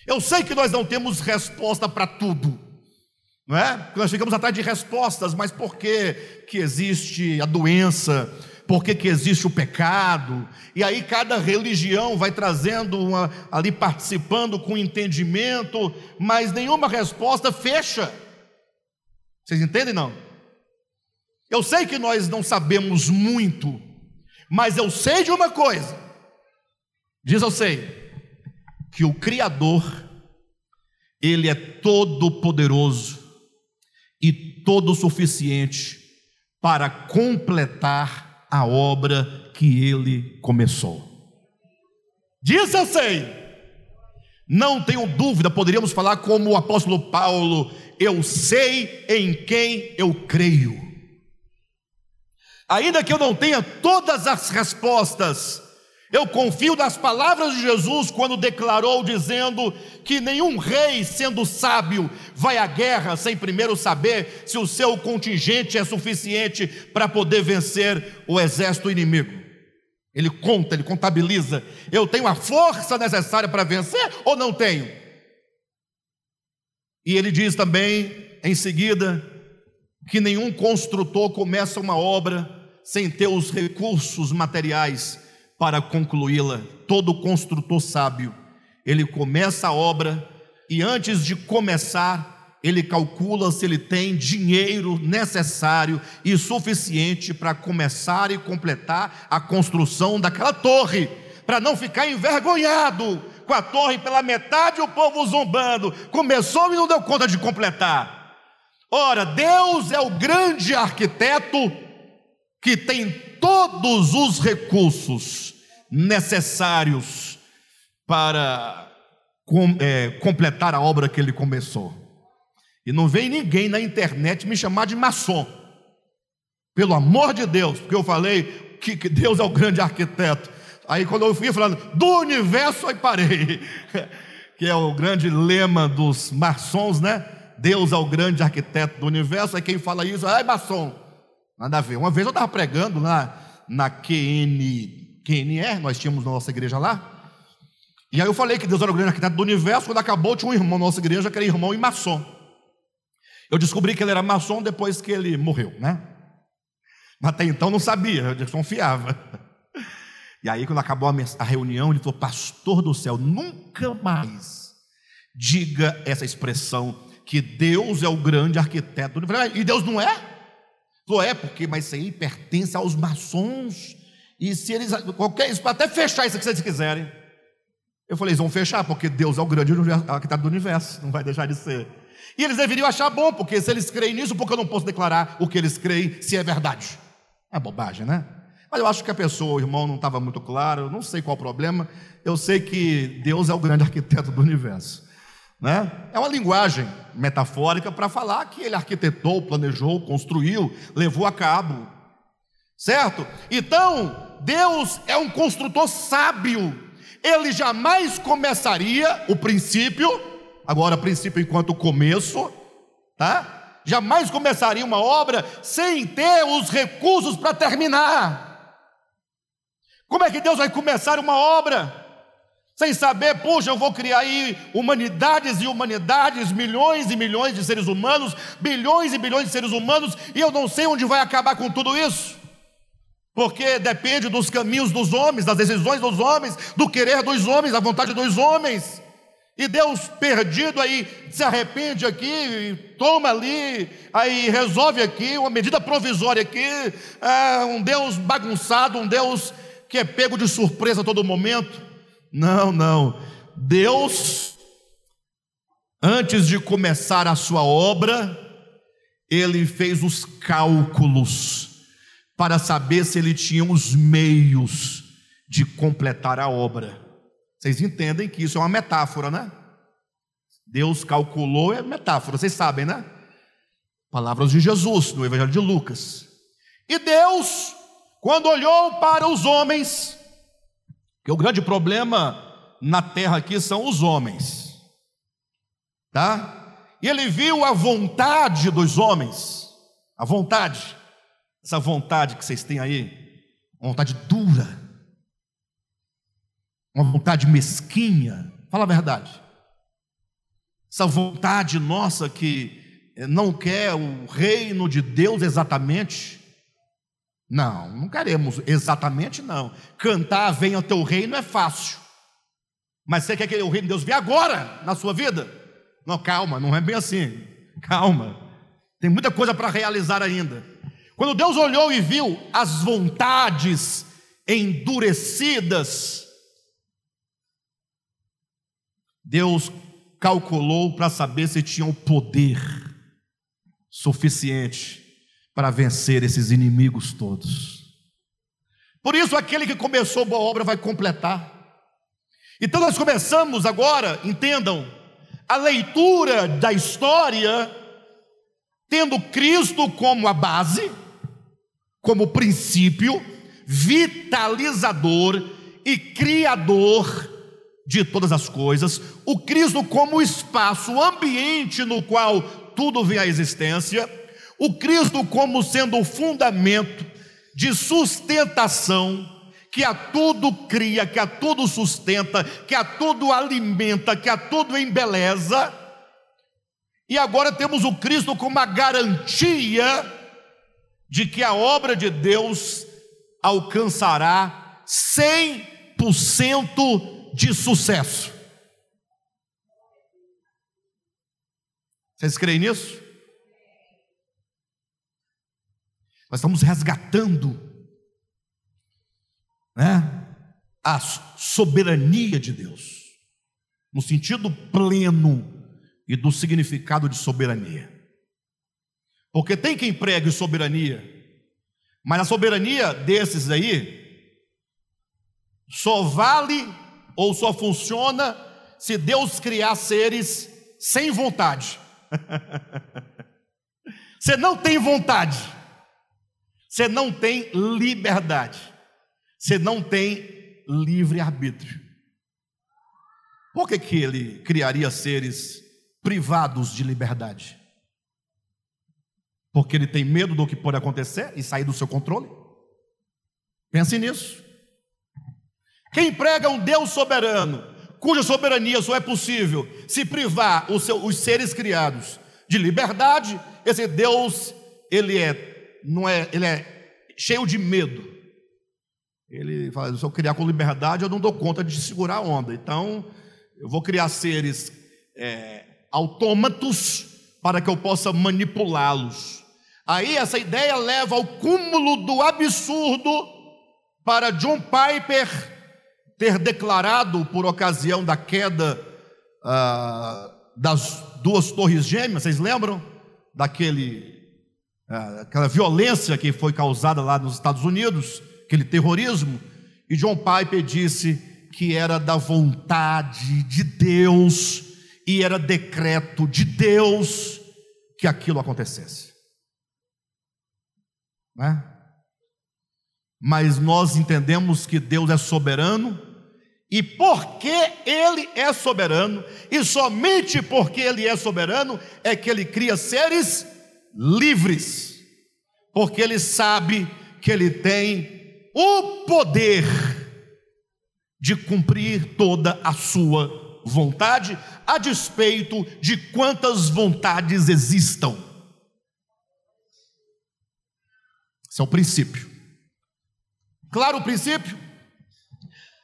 Eu sei que nós não temos resposta para tudo, não é? Nós ficamos atrás de respostas, mas por que que existe a doença? por que, que existe o pecado, e aí cada religião vai trazendo uma, ali participando com entendimento, mas nenhuma resposta fecha. Vocês entendem não? Eu sei que nós não sabemos muito, mas eu sei de uma coisa. Diz eu sei que o Criador ele é todo poderoso todo suficiente para completar a obra que ele começou. Disso eu sei. Não tenho dúvida, poderíamos falar como o apóstolo Paulo: eu sei em quem eu creio. Ainda que eu não tenha todas as respostas, Eu confio nas palavras de Jesus quando declarou, dizendo que nenhum rei, sendo sábio, vai à guerra sem primeiro saber se o seu contingente é suficiente para poder vencer o exército inimigo. Ele conta, ele contabiliza. Eu tenho a força necessária para vencer ou não tenho? E ele diz também, em seguida, que nenhum construtor começa uma obra sem ter os recursos materiais para concluí-la. Todo construtor sábio, ele começa a obra e antes de começar, ele calcula se ele tem dinheiro necessário e suficiente para começar e completar a construção daquela torre, para não ficar envergonhado com a torre pela metade o povo zombando. Começou e não deu conta de completar. Ora, Deus é o grande arquiteto que tem todos os recursos necessários para com, é, completar a obra que ele começou. E não vem ninguém na internet me chamar de maçom, pelo amor de Deus, porque eu falei que, que Deus é o grande arquiteto. Aí quando eu fui falando do universo, aí parei, que é o grande lema dos maçons, né? Deus é o grande arquiteto do universo. Aí quem fala isso, é maçom. Nada a ver. Uma vez eu estava pregando na, na QN QNR, nós tínhamos nossa igreja lá. E aí eu falei que Deus era o grande arquiteto do universo. Quando acabou, tinha um irmão na nossa igreja que era irmão e maçom. Eu descobri que ele era maçom depois que ele morreu, né? Mas até então não sabia, eu desconfiava. E aí, quando acabou a reunião, ele falou: Pastor do céu, nunca mais diga essa expressão que Deus é o grande arquiteto do universo. E Deus não é? Falou: É, porque, mas isso aí pertence aos maçons e se eles, qualquer, até fechar isso que vocês quiserem. Eu falei, eles vão fechar, porque Deus é o grande arquiteto do universo, não vai deixar de ser. E eles deveriam achar bom, porque se eles creem nisso, porque eu não posso declarar o que eles creem, se é verdade? É bobagem, né? Mas eu acho que a pessoa, o irmão, não estava muito claro, não sei qual o problema. Eu sei que Deus é o grande arquiteto do universo. Né? É uma linguagem metafórica para falar que ele arquitetou, planejou, construiu, levou a cabo. Certo? Então, Deus é um construtor sábio. Ele jamais começaria o princípio, agora princípio enquanto começo, tá? Jamais começaria uma obra sem ter os recursos para terminar. Como é que Deus vai começar uma obra? Sem saber, puxa, eu vou criar aí humanidades e humanidades, milhões e milhões de seres humanos, bilhões e bilhões de seres humanos, e eu não sei onde vai acabar com tudo isso porque depende dos caminhos dos homens, das decisões dos homens, do querer dos homens, da vontade dos homens. E Deus perdido aí se arrepende aqui, toma ali, aí resolve aqui, uma medida provisória aqui, é um Deus bagunçado, um Deus que é pego de surpresa a todo momento. Não, não. Deus, antes de começar a sua obra, ele fez os cálculos para saber se ele tinha os meios de completar a obra. Vocês entendem que isso é uma metáfora, né? Deus calculou, é metáfora, vocês sabem, né? Palavras de Jesus no Evangelho de Lucas. E Deus, quando olhou para os homens, que o grande problema na terra aqui são os homens, tá? E ele viu a vontade dos homens, a vontade, essa vontade que vocês têm aí, uma vontade dura, uma vontade mesquinha, fala a verdade. Essa vontade nossa que não quer o reino de Deus exatamente. Não, não queremos exatamente não. Cantar venha o teu reino é fácil. Mas você quer que o reino de Deus venha agora na sua vida? Não, calma, não é bem assim. Calma. Tem muita coisa para realizar ainda. Quando Deus olhou e viu as vontades endurecidas, Deus calculou para saber se tinha o poder suficiente para vencer esses inimigos todos. Por isso, aquele que começou boa obra vai completar. Então, nós começamos agora, entendam, a leitura da história, tendo Cristo como a base, como princípio vitalizador e criador de todas as coisas, o Cristo como espaço, ambiente no qual tudo vem à existência, o Cristo como sendo o fundamento de sustentação, que a tudo cria, que a tudo sustenta, que a tudo alimenta, que a tudo embeleza. E agora temos o Cristo como a garantia de que a obra de Deus alcançará 100% de sucesso. Vocês creem nisso? Nós estamos resgatando né, a soberania de Deus, no sentido pleno e do significado de soberania. Porque tem quem pregue soberania, mas a soberania desses aí só vale ou só funciona se Deus criar seres sem vontade. Você não tem vontade, você não tem liberdade. Você não tem livre-arbítrio. Por que, que ele criaria seres privados de liberdade? Porque ele tem medo do que pode acontecer e sair do seu controle? Pense nisso. Quem prega um Deus soberano, cuja soberania só é possível se privar os, seus, os seres criados de liberdade, esse Deus, ele é, não é, ele é cheio de medo. Ele fala: se eu criar com liberdade, eu não dou conta de segurar a onda. Então, eu vou criar seres é, autômatos para que eu possa manipulá-los. Aí essa ideia leva ao cúmulo do absurdo para John Piper ter declarado, por ocasião da queda ah, das duas torres gêmeas, vocês lembram? Daquele, ah, aquela violência que foi causada lá nos Estados Unidos aquele terrorismo, e John Piper disse que era da vontade de Deus e era decreto de Deus que aquilo acontecesse. Né? Mas nós entendemos que Deus é soberano, e porque Ele é soberano, e somente porque Ele é soberano, é que Ele cria seres livres, porque Ele sabe que Ele tem o poder de cumprir toda a sua vontade, a despeito de quantas vontades existam. Esse é o princípio. Claro o princípio?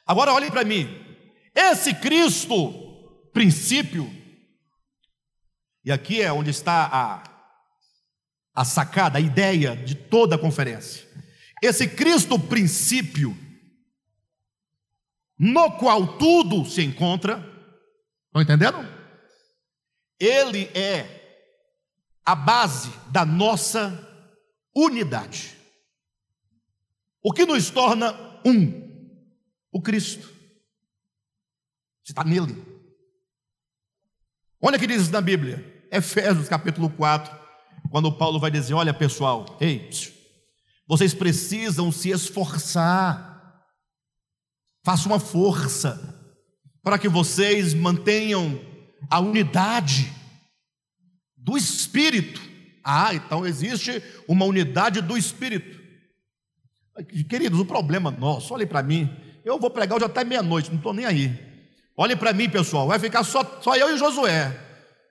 Agora olhem para mim. Esse Cristo, princípio, e aqui é onde está a, a sacada, a ideia de toda a conferência. Esse Cristo princípio, no qual tudo se encontra, estão entendendo? Ele é a base da nossa unidade. O que nos torna um? O Cristo. Você está nele. Olha que diz na Bíblia, Efésios capítulo 4, quando Paulo vai dizer: Olha pessoal, ei, vocês precisam se esforçar. Faça uma força para que vocês mantenham a unidade do espírito. Ah, então existe uma unidade do espírito. Queridos, o problema nosso, olhem para mim. Eu vou pregar hoje até meia-noite, não estou nem aí. Olhem para mim, pessoal, vai ficar só, só eu e Josué.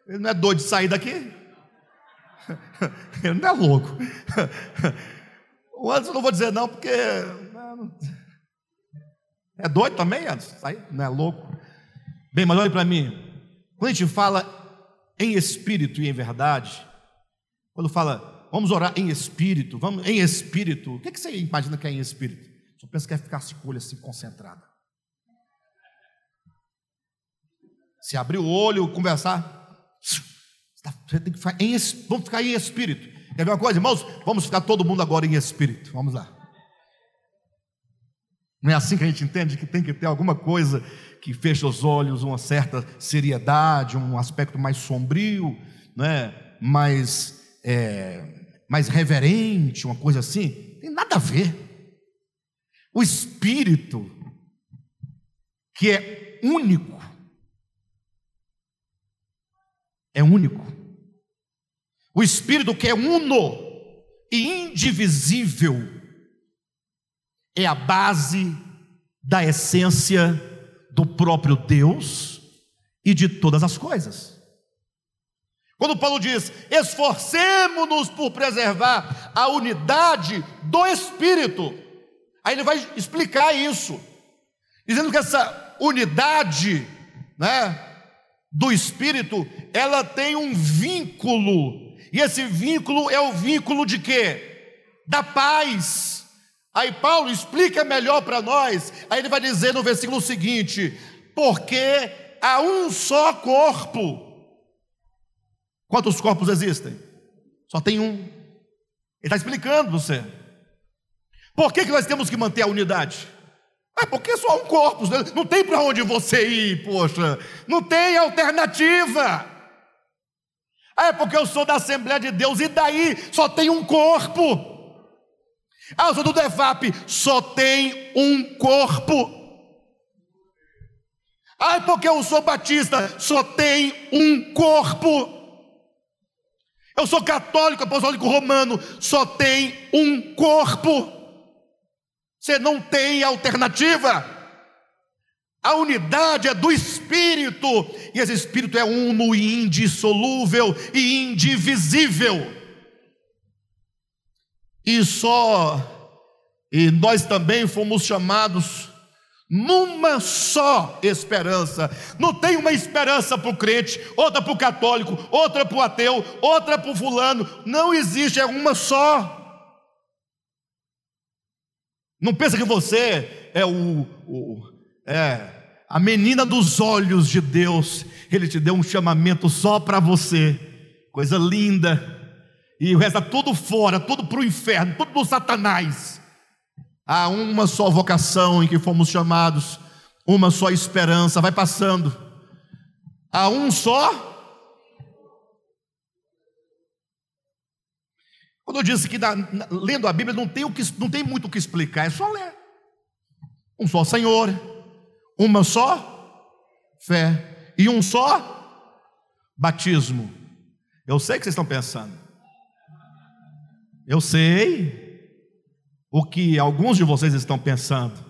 Ele não é doido de sair daqui? Ele não é louco. O Anderson não vou dizer não, porque. É doido também, Anderson? Não é louco? Bem, mas olhe para mim. Quando a gente fala em espírito e em verdade, quando fala, vamos orar em espírito, vamos em espírito, o que, que você imagina que é em espírito? Só pensa que é ficar se colha assim concentrada. Se abrir o olho, conversar, você tem que ficar em, vamos ficar em espírito. Quer ver uma coisa, irmãos? Vamos ficar todo mundo agora em espírito. Vamos lá. Não é assim que a gente entende que tem que ter alguma coisa que fecha os olhos, uma certa seriedade, um aspecto mais sombrio, né? mais, é, mais reverente, uma coisa assim? Tem nada a ver. O espírito que é único. É único. O Espírito que é uno e indivisível é a base da essência do próprio Deus e de todas as coisas. Quando Paulo diz: esforcemos-nos por preservar a unidade do Espírito, aí ele vai explicar isso, dizendo que essa unidade, né, do Espírito, ela tem um vínculo, e esse vínculo é o vínculo de quê? Da paz. Aí Paulo explica melhor para nós, aí ele vai dizer no versículo seguinte: porque há um só corpo Quantos corpos existem? Só tem um. Ele está explicando você. Por que, que nós temos que manter a unidade? É porque é só um corpo, né? não tem para onde você ir, poxa, não tem alternativa. É porque eu sou da Assembleia de Deus, e daí só tem um corpo. Ah, eu sou do DEFAP, só tem um corpo. Ah, é porque eu sou batista, só tem um corpo. Eu sou católico, apostólico romano, só tem um corpo. Você não tem alternativa. A unidade é do Espírito, e esse Espírito é uno indissolúvel e indivisível. E só, e nós também fomos chamados numa só esperança. Não tem uma esperança para o crente, outra para o católico, outra para o ateu, outra para o fulano. Não existe, é uma só. Não pensa que você é o, o é a menina dos olhos de Deus. Ele te deu um chamamento só para você. Coisa linda. E o resto está tudo fora, tudo para o inferno, tudo para o Satanás. Há uma só vocação em que fomos chamados, uma só esperança, vai passando. Há um só. Quando eu disse que na, na, lendo a Bíblia não tem, o que, não tem muito o que explicar, é só ler. Um só Senhor, uma só fé e um só batismo. Eu sei o que vocês estão pensando. Eu sei o que alguns de vocês estão pensando.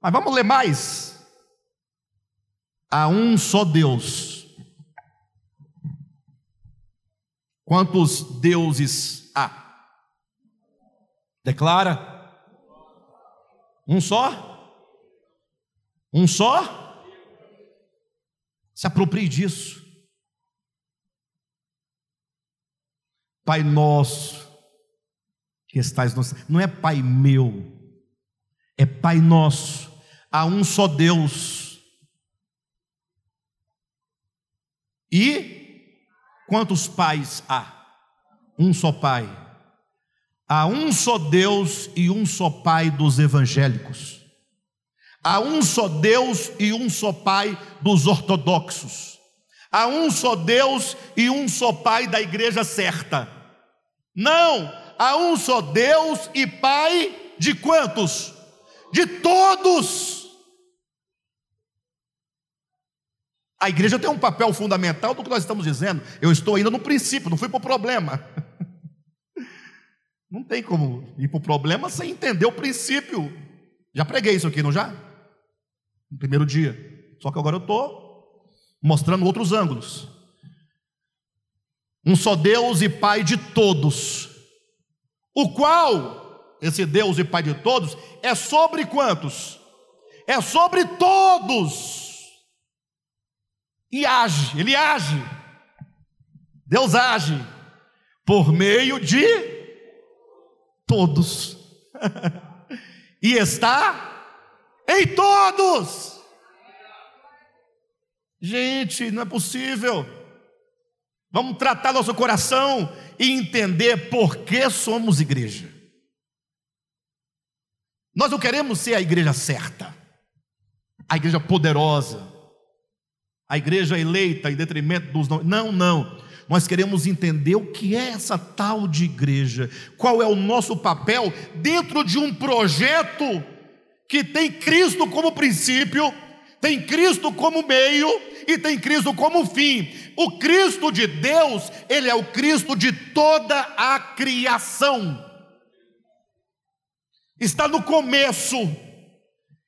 Mas vamos ler mais. Há um só Deus. Quantos deuses há? Declara. Um só? Um só? Se aproprie disso. Pai nosso, que estais no. Não é Pai meu, é Pai nosso. Há um só Deus. E quantos pais há? Um só Pai. Há um só Deus e um só Pai dos evangélicos. Há um só Deus e um só Pai dos ortodoxos. Há um só Deus e um só Pai da igreja certa. Não, há um só Deus e Pai de quantos? De todos. A igreja tem um papel fundamental do que nós estamos dizendo. Eu estou ainda no princípio, não fui para o problema. Não tem como ir para o problema sem entender o princípio. Já preguei isso aqui, não já? No primeiro dia. Só que agora eu estou mostrando outros ângulos. Um só Deus e Pai de todos o qual, esse Deus e Pai de todos, é sobre quantos? É sobre todos. E age, ele age. Deus age por meio de todos. e está em todos. Gente, não é possível. Vamos tratar nosso coração e entender por que somos igreja. Nós não queremos ser a igreja certa, a igreja poderosa, a igreja eleita em detrimento dos não. Não, não. Nós queremos entender o que é essa tal de igreja, qual é o nosso papel dentro de um projeto que tem Cristo como princípio, Tem Cristo como meio e tem Cristo como fim. O Cristo de Deus, ele é o Cristo de toda a criação. Está no começo.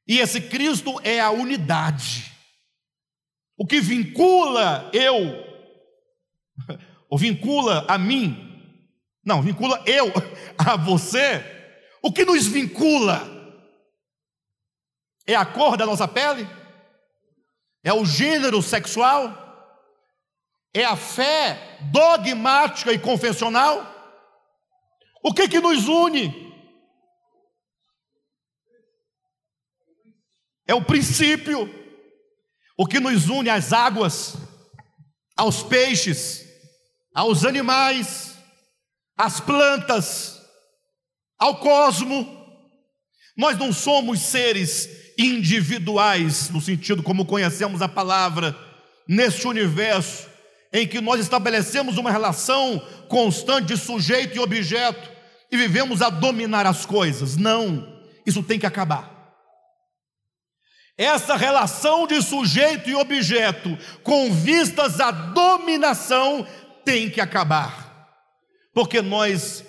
E esse Cristo é a unidade. O que vincula eu, ou vincula a mim, não, vincula eu a você, o que nos vincula é a cor da nossa pele? É o gênero sexual? É a fé dogmática e confessional? O que que nos une? É o princípio. O que nos une às águas, aos peixes, aos animais, às plantas, ao cosmo. Nós não somos seres individuais, no sentido como conhecemos a palavra, neste universo em que nós estabelecemos uma relação constante de sujeito e objeto e vivemos a dominar as coisas. Não, isso tem que acabar. Essa relação de sujeito e objeto com vistas à dominação tem que acabar, porque nós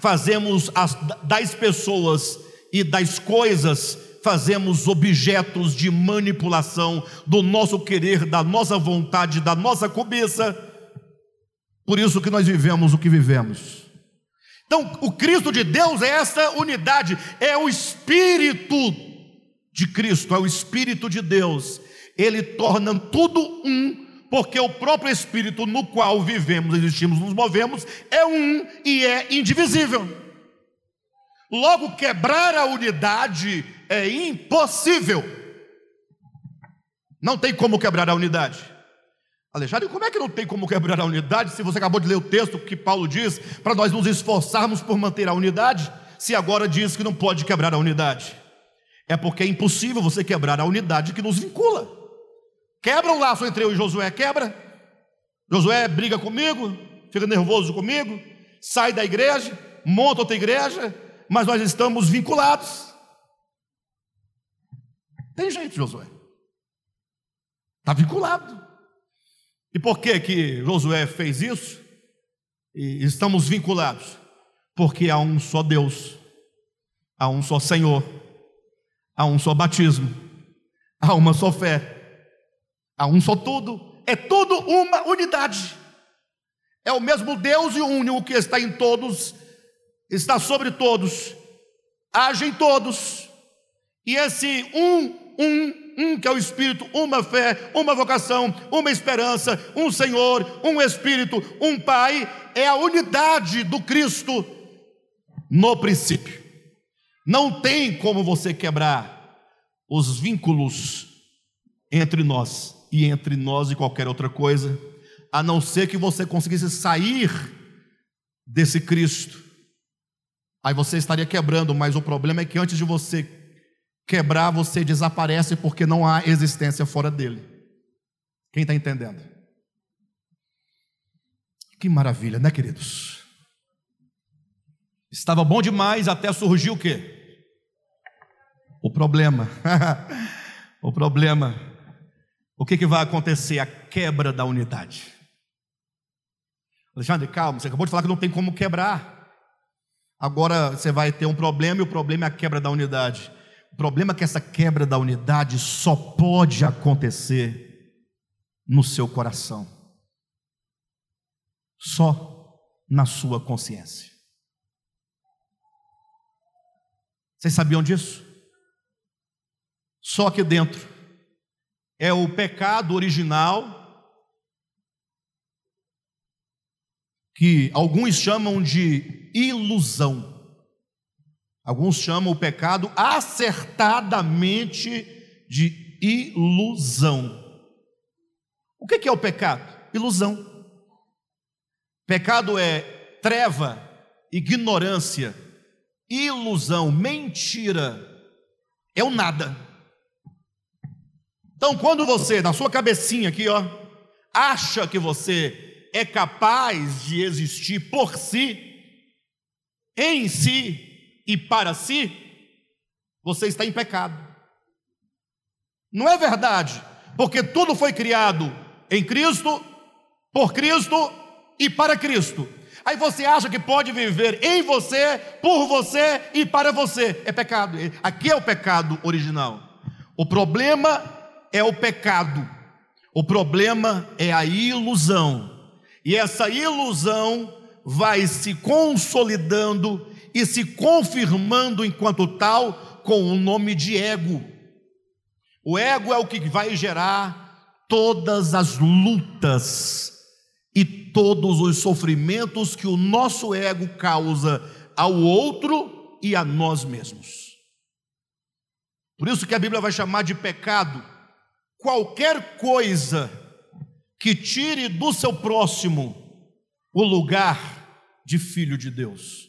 fazemos as, das pessoas e das coisas fazemos objetos de manipulação do nosso querer, da nossa vontade, da nossa cobiça. Por isso que nós vivemos o que vivemos. Então, o Cristo de Deus é essa unidade, é o Espírito de Cristo, é o Espírito de Deus. Ele torna tudo um, porque o próprio Espírito no qual vivemos, existimos, nos movemos, é um e é indivisível. Logo, quebrar a unidade é impossível. Não tem como quebrar a unidade. Alexandre, como é que não tem como quebrar a unidade se você acabou de ler o texto que Paulo diz para nós nos esforçarmos por manter a unidade, se agora diz que não pode quebrar a unidade? É porque é impossível você quebrar a unidade que nos vincula. Quebra o laço entre eu e Josué, quebra. Josué briga comigo, fica nervoso comigo, sai da igreja, monta outra igreja, mas nós estamos vinculados. Tem jeito, Josué. Está vinculado. E por que que Josué fez isso? E estamos vinculados. Porque há um só Deus, há um só Senhor, há um só batismo, há uma só fé, há um só tudo. É tudo uma unidade. É o mesmo Deus e único que está em todos está sobre todos, age em todos, e esse um, um, um que é o Espírito, uma fé, uma vocação, uma esperança, um Senhor, um Espírito, um Pai, é a unidade do Cristo no princípio. Não tem como você quebrar os vínculos entre nós e entre nós e qualquer outra coisa, a não ser que você conseguisse sair desse Cristo Aí você estaria quebrando, mas o problema é que antes de você quebrar, você desaparece porque não há existência fora dele. Quem está entendendo? Que maravilha, né, queridos? Estava bom demais até surgiu o quê? O problema. o problema. O que, que vai acontecer? A quebra da unidade. Alexandre, calma, você acabou de falar que não tem como quebrar. Agora você vai ter um problema e o problema é a quebra da unidade. O problema é que essa quebra da unidade só pode acontecer no seu coração. Só na sua consciência. Vocês sabiam disso? Só aqui dentro. É o pecado original que alguns chamam de ilusão. Alguns chamam o pecado acertadamente de ilusão. O que é o pecado? Ilusão. Pecado é treva, ignorância, ilusão, mentira. É o nada. Então, quando você, na sua cabecinha aqui, ó, acha que você é capaz de existir por si, em si e para si, você está em pecado. Não é verdade, porque tudo foi criado em Cristo, por Cristo e para Cristo. Aí você acha que pode viver em você, por você e para você. É pecado. Aqui é o pecado original. O problema é o pecado. O problema é a ilusão. E essa ilusão vai se consolidando e se confirmando enquanto tal com o nome de ego. O ego é o que vai gerar todas as lutas e todos os sofrimentos que o nosso ego causa ao outro e a nós mesmos. Por isso que a Bíblia vai chamar de pecado qualquer coisa que tire do seu próximo o lugar de filho de Deus,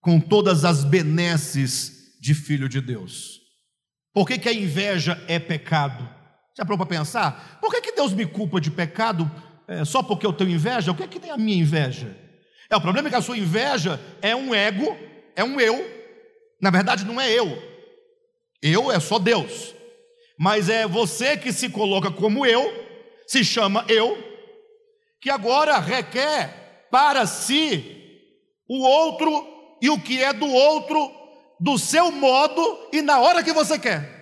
com todas as benesses de filho de Deus. Por que, que a inveja é pecado? Já parou para pensar? Por que, que Deus me culpa de pecado é, só porque eu tenho inveja? O que é que tem a minha inveja? É, o problema é que a sua inveja é um ego, é um eu. Na verdade, não é eu. Eu é só Deus. Mas é você que se coloca como eu, se chama eu, que agora requer para si o outro e o que é do outro do seu modo e na hora que você quer.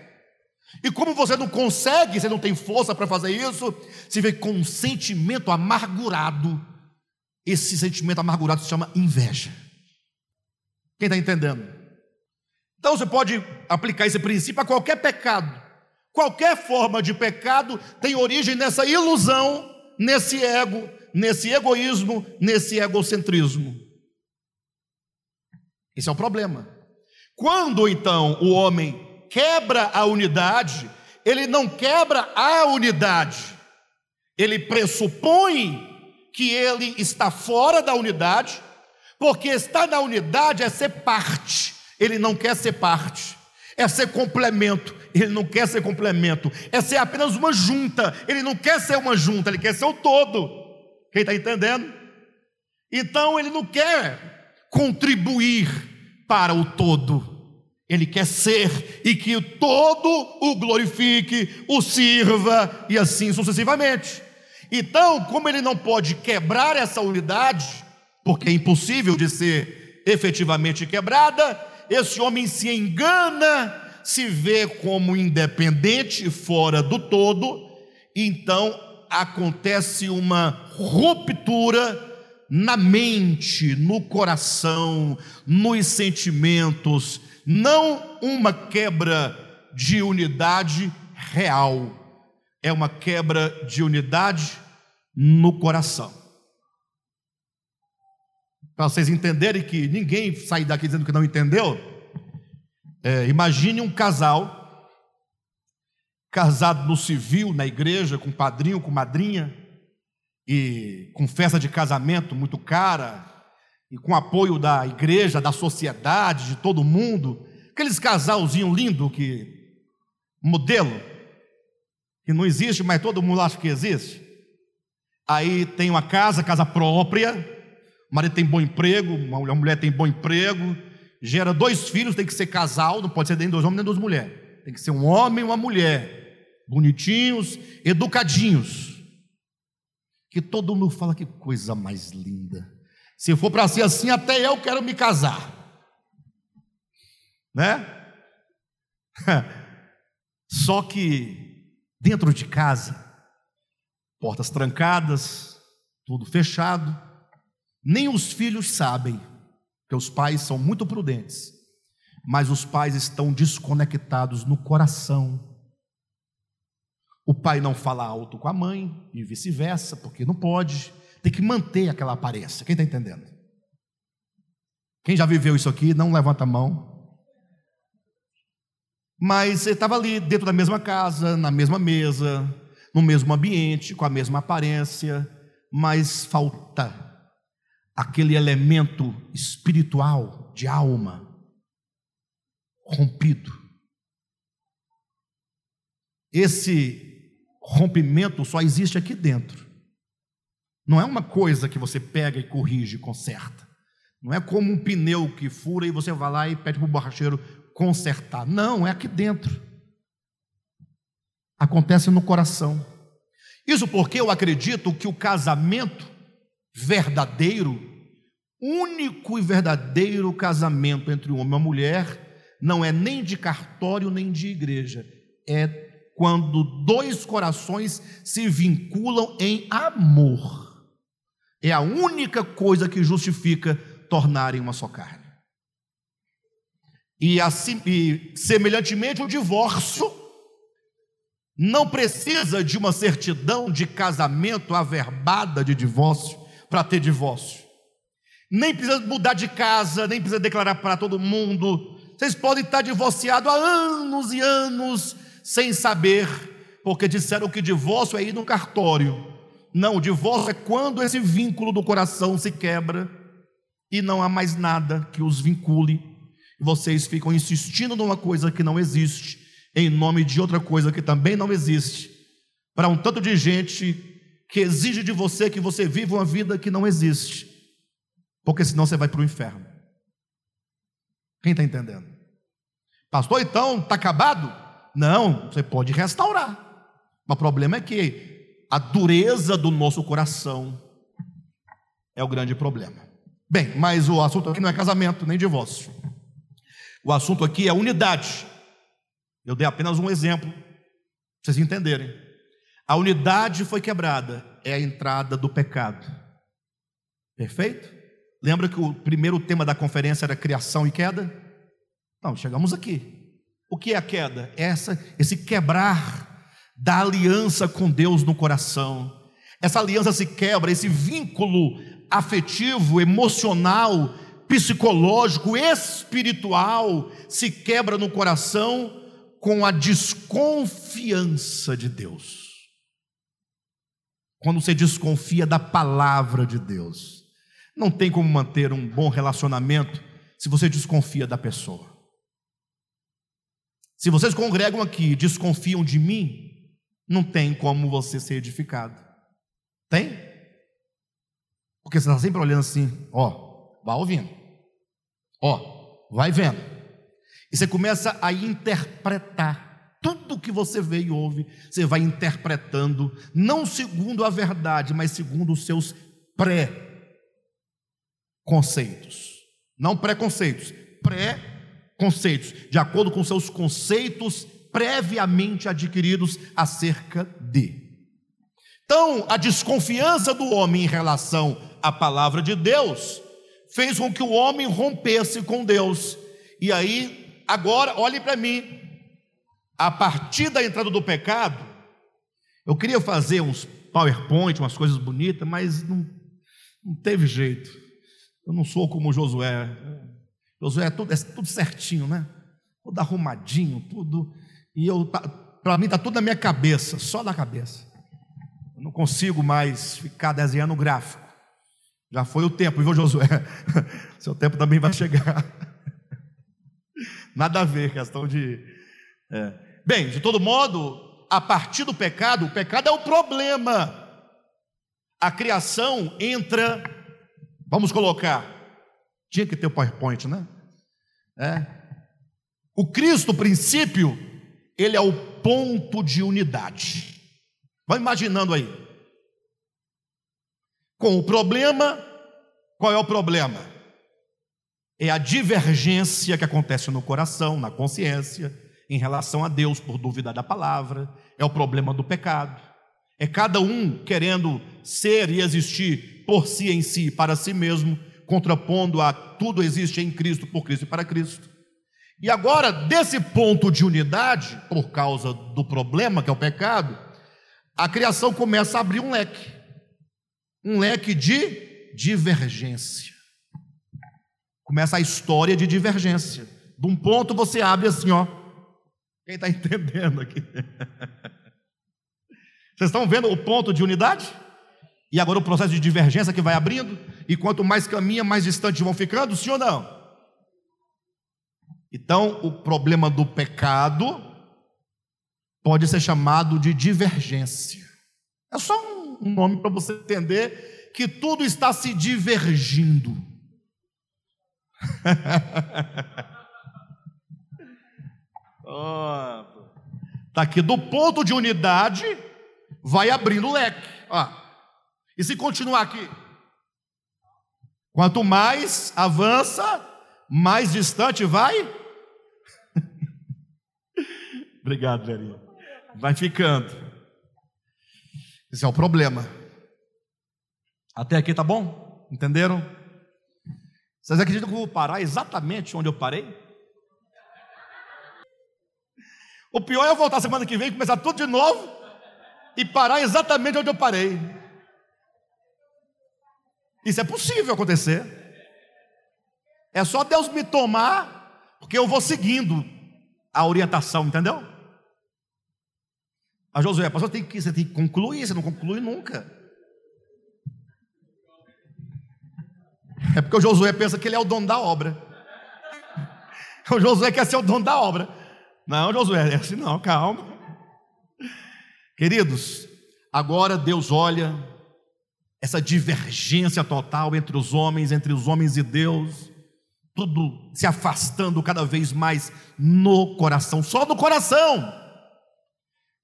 E como você não consegue, você não tem força para fazer isso, você vê com um sentimento amargurado. Esse sentimento amargurado se chama inveja. Quem está entendendo? Então você pode aplicar esse princípio a qualquer pecado. Qualquer forma de pecado tem origem nessa ilusão, nesse ego, nesse egoísmo, nesse egocentrismo. Esse é o problema. Quando então o homem quebra a unidade, ele não quebra a unidade, ele pressupõe que ele está fora da unidade, porque estar na unidade é ser parte, ele não quer ser parte, é ser complemento, ele não quer ser complemento, é ser apenas uma junta, ele não quer ser uma junta, ele quer ser o todo. Quem está entendendo? Então ele não quer contribuir para o todo. Ele quer ser e que o todo o glorifique, o sirva e assim sucessivamente. Então, como ele não pode quebrar essa unidade, porque é impossível de ser efetivamente quebrada, esse homem se engana, se vê como independente, fora do todo, então acontece uma ruptura na mente, no coração, nos sentimentos, não uma quebra de unidade real, é uma quebra de unidade no coração. Para vocês entenderem que ninguém sai daqui dizendo que não entendeu, é, imagine um casal casado no civil, na igreja, com padrinho, com madrinha, e com festa de casamento muito cara, e com apoio da igreja, da sociedade, de todo mundo, aqueles casalzinho lindo que modelo que não existe, mas todo mundo acha que existe. Aí tem uma casa, casa própria, o marido tem bom emprego, a mulher tem bom emprego, gera dois filhos, tem que ser casal, não pode ser nem dois homens nem duas mulheres. Tem que ser um homem e uma mulher, bonitinhos, educadinhos que todo mundo fala que coisa mais linda. Se for para ser assim, até eu quero me casar. Né? Só que dentro de casa, portas trancadas, tudo fechado, nem os filhos sabem, que os pais são muito prudentes, mas os pais estão desconectados no coração o pai não fala alto com a mãe e vice-versa, porque não pode. Tem que manter aquela aparência. Quem está entendendo? Quem já viveu isso aqui, não levanta a mão. Mas ele estava ali dentro da mesma casa, na mesma mesa, no mesmo ambiente, com a mesma aparência, mas falta aquele elemento espiritual de alma rompido. Esse rompimento só existe aqui dentro. Não é uma coisa que você pega e corrige, conserta. Não é como um pneu que fura e você vai lá e pede para o borracheiro consertar. Não, é aqui dentro. acontece no coração. Isso porque eu acredito que o casamento verdadeiro, único e verdadeiro casamento entre um homem e uma mulher, não é nem de cartório nem de igreja, é quando dois corações se vinculam em amor. É a única coisa que justifica tornarem uma só carne. E, assim, e semelhantemente, o divórcio não precisa de uma certidão de casamento averbada de divórcio para ter divórcio. Nem precisa mudar de casa, nem precisa declarar para todo mundo. Vocês podem estar divorciados há anos e anos sem saber, porque disseram que divórcio é ir no cartório. Não, o divórcio é quando esse vínculo do coração se quebra e não há mais nada que os vincule. Vocês ficam insistindo numa coisa que não existe, em nome de outra coisa que também não existe, para um tanto de gente que exige de você que você viva uma vida que não existe, porque senão você vai para o inferno. Quem está entendendo? Pastor, então está acabado? Não, você pode restaurar. Mas o problema é que a dureza do nosso coração é o grande problema. Bem, mas o assunto aqui não é casamento nem divórcio. O assunto aqui é unidade. Eu dei apenas um exemplo, para vocês entenderem. A unidade foi quebrada, é a entrada do pecado. Perfeito? Lembra que o primeiro tema da conferência era criação e queda? Então, chegamos aqui. O que é a queda? É essa, esse quebrar da aliança com Deus no coração. Essa aliança se quebra, esse vínculo afetivo, emocional, psicológico, espiritual se quebra no coração com a desconfiança de Deus quando você desconfia da palavra de Deus. Não tem como manter um bom relacionamento se você desconfia da pessoa. Se vocês congregam aqui e desconfiam de mim, não tem como você ser edificado. Tem? Porque você está sempre olhando assim, ó, vai ouvindo, ó, vai vendo. E você começa a interpretar tudo que você vê e ouve, você vai interpretando, não segundo a verdade, mas segundo os seus pré-conceitos. Não preconceitos, pré-conceitos, de acordo com seus conceitos previamente adquiridos acerca de. Então, a desconfiança do homem em relação à palavra de Deus fez com que o homem rompesse com Deus. E aí, agora, olhe para mim, a partir da entrada do pecado, eu queria fazer uns PowerPoint, umas coisas bonitas, mas não, não teve jeito. Eu não sou como Josué. Josué é tudo, é tudo certinho, né? Tudo arrumadinho, tudo. E eu, tá, para mim, está tudo na minha cabeça, só na cabeça. Eu não consigo mais ficar desenhando gráfico. Já foi o tempo, viu, Josué? Seu tempo também vai chegar. Nada a ver, questão de. É. Bem, de todo modo, a partir do pecado, o pecado é o problema. A criação entra, vamos colocar, tinha que ter o PowerPoint, né? É. O Cristo, princípio, ele é o ponto de unidade. Vai imaginando aí. Com o problema, qual é o problema? É a divergência que acontece no coração, na consciência, em relação a Deus por dúvida da palavra, é o problema do pecado. É cada um querendo ser e existir por si em si, para si mesmo, contrapondo a tudo existe em Cristo, por Cristo e para Cristo. E agora, desse ponto de unidade, por causa do problema que é o pecado, a criação começa a abrir um leque um leque de divergência. Começa a história de divergência. De um ponto você abre assim, ó, quem está entendendo aqui? Vocês estão vendo o ponto de unidade? E agora o processo de divergência que vai abrindo, e quanto mais caminha, mais distantes vão ficando, sim ou não? Então, o problema do pecado pode ser chamado de divergência. É só um nome para você entender que tudo está se divergindo. Está aqui do ponto de unidade, vai abrindo o leque. Ó. E se continuar aqui? Quanto mais avança, mais distante vai. Obrigado, Verinha. Vai ficando. Esse é o problema. Até aqui tá bom? Entenderam? Vocês acreditam que eu vou parar exatamente onde eu parei? O pior é eu voltar semana que vem, começar tudo de novo e parar exatamente onde eu parei. Isso é possível acontecer. É só Deus me tomar, porque eu vou seguindo a orientação, entendeu? A Josué, pastor, tem que, você tem que concluir, você não conclui nunca. É porque o Josué pensa que ele é o dono da obra. O Josué quer ser o dono da obra. Não, Josué, é assim não, calma. Queridos, agora Deus olha essa divergência total entre os homens, entre os homens e Deus, tudo se afastando cada vez mais no coração, só no coração.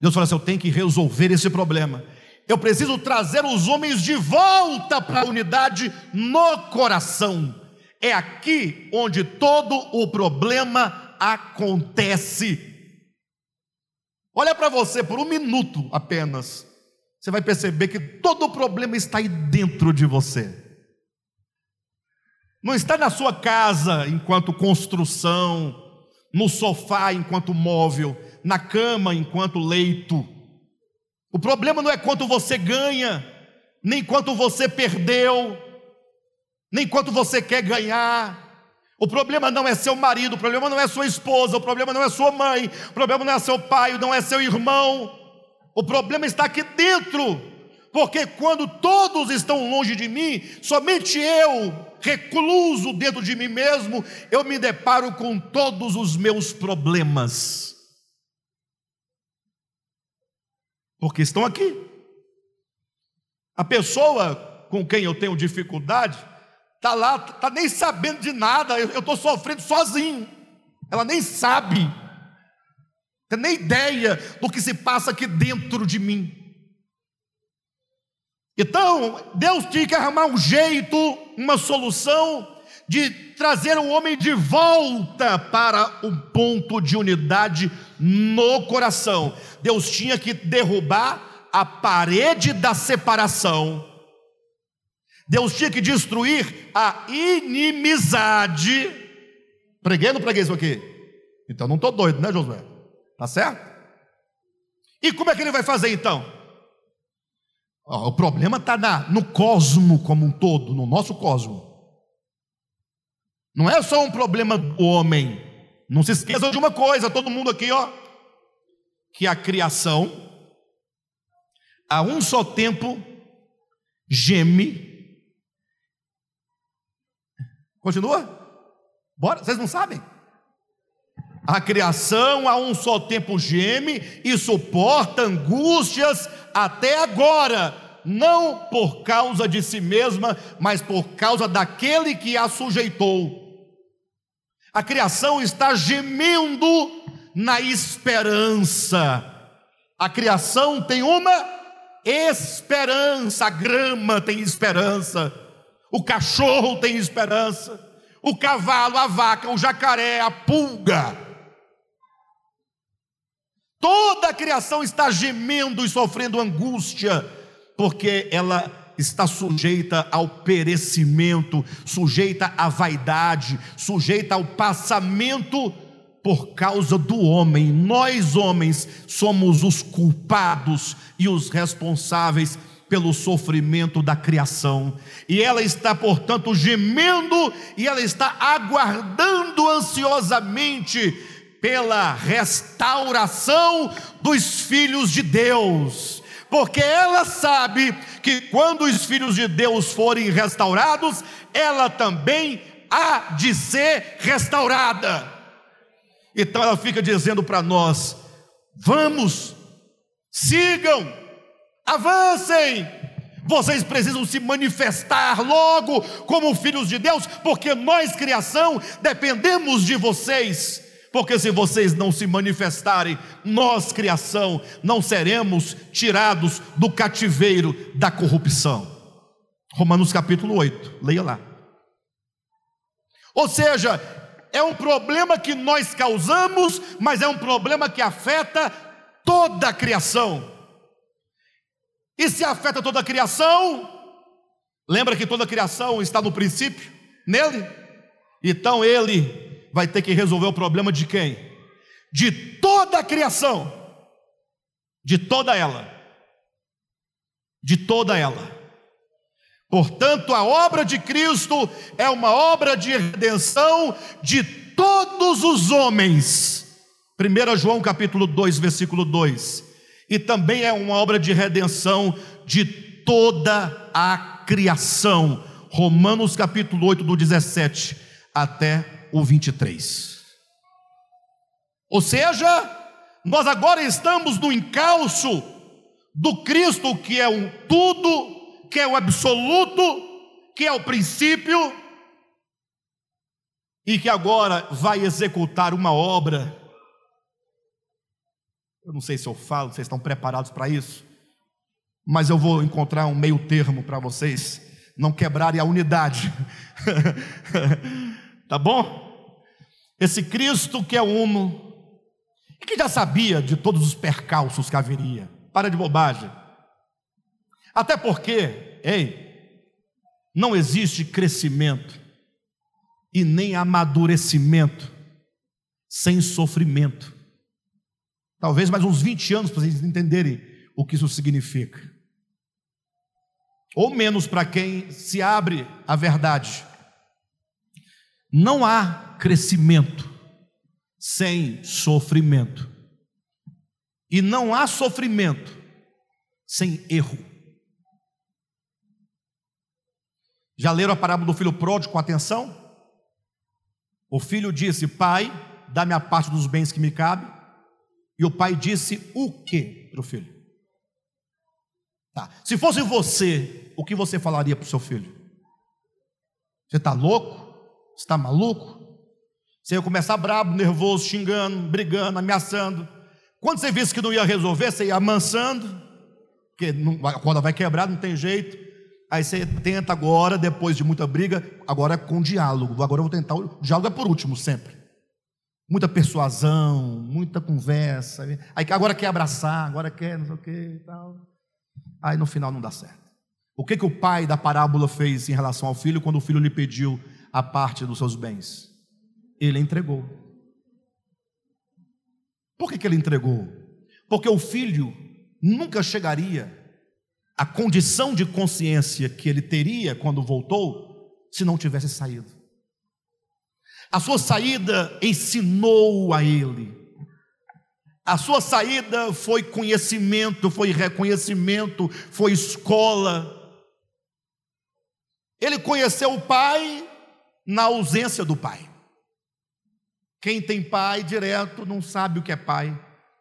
Deus fala assim: eu tenho que resolver esse problema. Eu preciso trazer os homens de volta para a unidade no coração. É aqui onde todo o problema acontece. Olha para você por um minuto apenas. Você vai perceber que todo o problema está aí dentro de você. Não está na sua casa enquanto construção, no sofá enquanto móvel, na cama enquanto leito. O problema não é quanto você ganha, nem quanto você perdeu, nem quanto você quer ganhar. O problema não é seu marido, o problema não é sua esposa, o problema não é sua mãe, o problema não é seu pai, não é seu irmão. O problema está aqui dentro, porque quando todos estão longe de mim, somente eu, recluso dentro de mim mesmo, eu me deparo com todos os meus problemas. porque estão aqui. A pessoa com quem eu tenho dificuldade está lá, está nem sabendo de nada, eu estou sofrendo sozinho, ela nem sabe, tem nem ideia do que se passa aqui dentro de mim. Então, Deus tinha que arrumar um jeito, uma solução de trazer o homem de volta para um ponto de unidade no coração. Deus tinha que derrubar a parede da separação. Deus tinha que destruir a inimizade. Preguei ou não preguei isso aqui? Então não estou doido, né, Josué? Tá certo? E como é que ele vai fazer então? o problema está no cosmo como um todo, no nosso cosmo. Não é só um problema do homem. Não se esqueça de uma coisa, todo mundo aqui, ó, que a criação a um só tempo geme. Continua? Bora, vocês não sabem? A criação a um só tempo geme e suporta angústias até agora, não por causa de si mesma, mas por causa daquele que a sujeitou. A criação está gemendo na esperança. A criação tem uma esperança, a grama tem esperança, o cachorro tem esperança, o cavalo, a vaca, o jacaré, a pulga. Toda a criação está gemendo e sofrendo angústia, porque ela está sujeita ao perecimento, sujeita à vaidade, sujeita ao passamento por causa do homem. Nós, homens, somos os culpados e os responsáveis pelo sofrimento da criação. E ela está, portanto, gemendo e ela está aguardando ansiosamente pela restauração dos filhos de Deus porque ela sabe que quando os filhos de Deus forem restaurados, ela também há de ser restaurada. Então ela fica dizendo para nós: vamos, sigam, avancem, vocês precisam se manifestar logo como filhos de Deus, porque nós, criação, dependemos de vocês Porque se vocês não se manifestarem, nós, criação, não seremos tirados do cativeiro da corrupção. Romanos capítulo 8, leia lá. Ou seja, é um problema que nós causamos, mas é um problema que afeta toda a criação. E se afeta toda a criação, lembra que toda a criação está no princípio, nele? Então ele vai ter que resolver o problema de quem? De toda a criação, de toda ela, de toda ela. Portanto, a obra de Cristo é uma obra de redenção de todos os homens. 1 João capítulo 2, versículo 2. E também é uma obra de redenção de toda a criação. Romanos capítulo 8, do 17 até o 23. Ou seja, nós agora estamos no encalço do Cristo que é um tudo que é o absoluto, que é o princípio, e que agora vai executar uma obra. Eu não sei se eu falo, vocês estão preparados para isso, mas eu vou encontrar um meio termo para vocês não quebrarem a unidade. tá bom? Esse Cristo que é uno, e que já sabia de todos os percalços que haveria. Para de bobagem. Até porque, ei, não existe crescimento e nem amadurecimento sem sofrimento. Talvez mais uns 20 anos para vocês entenderem o que isso significa. Ou menos para quem se abre à verdade. Não há crescimento sem sofrimento. E não há sofrimento sem erro. Já leram a parábola do filho pródigo com atenção? O filho disse: Pai, dá-me a parte dos bens que me cabe. E o pai disse: O que para o filho? Tá. Se fosse você, o que você falaria para o seu filho? Você está louco? Você está maluco? Você ia começar brabo, nervoso, xingando, brigando, ameaçando. Quando você visse que não ia resolver, você ia amansando, porque a corda vai quebrar, não tem jeito. Aí você tenta agora, depois de muita briga, agora é com diálogo. Agora eu vou tentar. O diálogo é por último, sempre. Muita persuasão, muita conversa. Aí agora quer abraçar, agora quer não sei o que e tal. Aí no final não dá certo. O que, que o pai da parábola fez em relação ao filho quando o filho lhe pediu a parte dos seus bens? Ele entregou. Por que, que ele entregou? Porque o filho nunca chegaria a condição de consciência que ele teria quando voltou, se não tivesse saído. A sua saída ensinou a ele. A sua saída foi conhecimento, foi reconhecimento, foi escola. Ele conheceu o pai na ausência do pai. Quem tem pai direto não sabe o que é pai,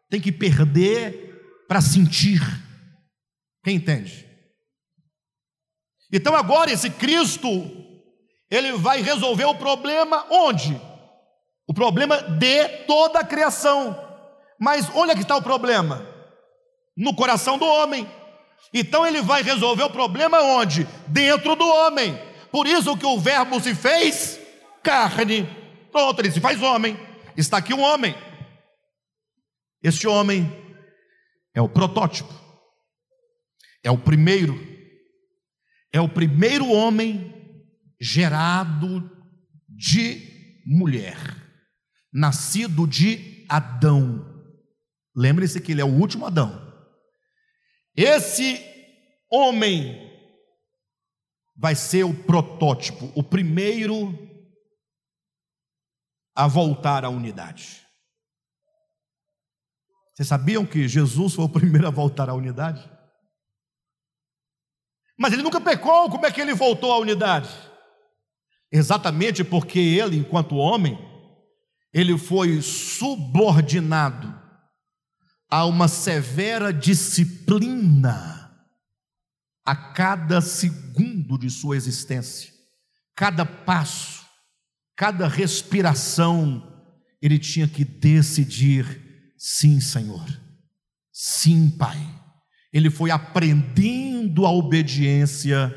tem que perder para sentir. Quem entende? Então agora esse Cristo, ele vai resolver o problema onde? O problema de toda a criação. Mas onde que está o problema? No coração do homem. Então ele vai resolver o problema onde? Dentro do homem. Por isso que o verbo se fez carne. Pronto, ele se faz homem. Está aqui um homem. Este homem é o protótipo é o primeiro, é o primeiro homem gerado de mulher, nascido de Adão. Lembre-se que ele é o último Adão. Esse homem vai ser o protótipo, o primeiro a voltar à unidade. Vocês sabiam que Jesus foi o primeiro a voltar à unidade? Mas ele nunca pecou, como é que ele voltou à unidade? Exatamente porque ele, enquanto homem, ele foi subordinado a uma severa disciplina a cada segundo de sua existência, cada passo, cada respiração, ele tinha que decidir: sim, Senhor, sim, Pai. Ele foi aprendendo a obediência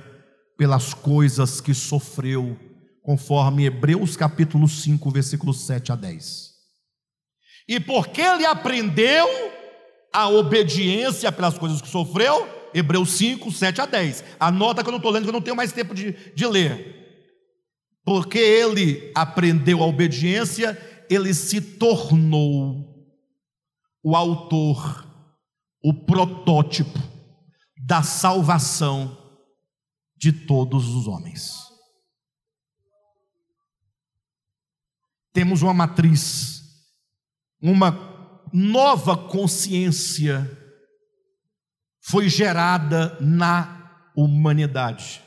pelas coisas que sofreu, conforme Hebreus capítulo 5, versículos 7 a 10. E porque ele aprendeu a obediência pelas coisas que sofreu, Hebreus 5, 7 a 10. Anota que eu não estou lendo, que eu não tenho mais tempo de, de ler. Porque ele aprendeu a obediência, ele se tornou o autor, o protótipo da salvação de todos os homens. Temos uma matriz, uma nova consciência foi gerada na humanidade.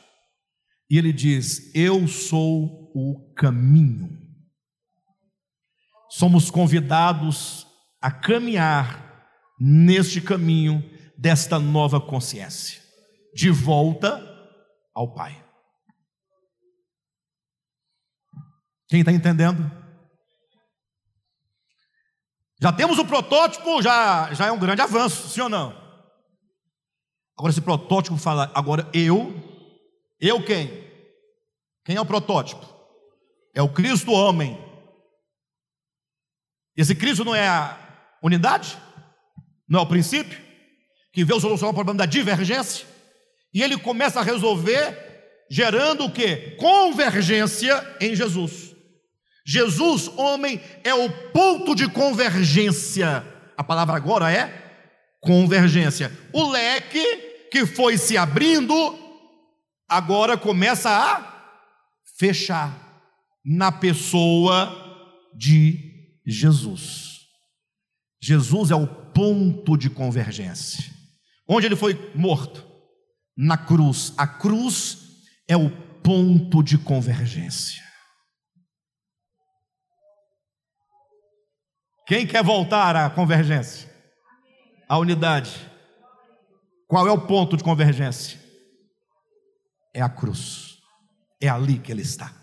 E ele diz: Eu sou o caminho. Somos convidados a caminhar neste caminho desta nova consciência, de volta ao Pai. Quem está entendendo? Já temos o protótipo, já, já é um grande avanço, sim ou não? Agora esse protótipo fala, agora eu, eu quem? Quem é o protótipo? É o Cristo homem. Esse Cristo não é a unidade? Não é o princípio? Que veio solucionar o problema da divergência? E ele começa a resolver gerando o que? Convergência em Jesus. Jesus, homem, é o ponto de convergência. A palavra agora é convergência. O leque que foi se abrindo, agora começa a fechar na pessoa de Jesus. Jesus é o ponto de convergência. Onde ele foi morto? Na cruz. A cruz é o ponto de convergência. Quem quer voltar à convergência? À unidade. Qual é o ponto de convergência? É a cruz. É ali que ele está.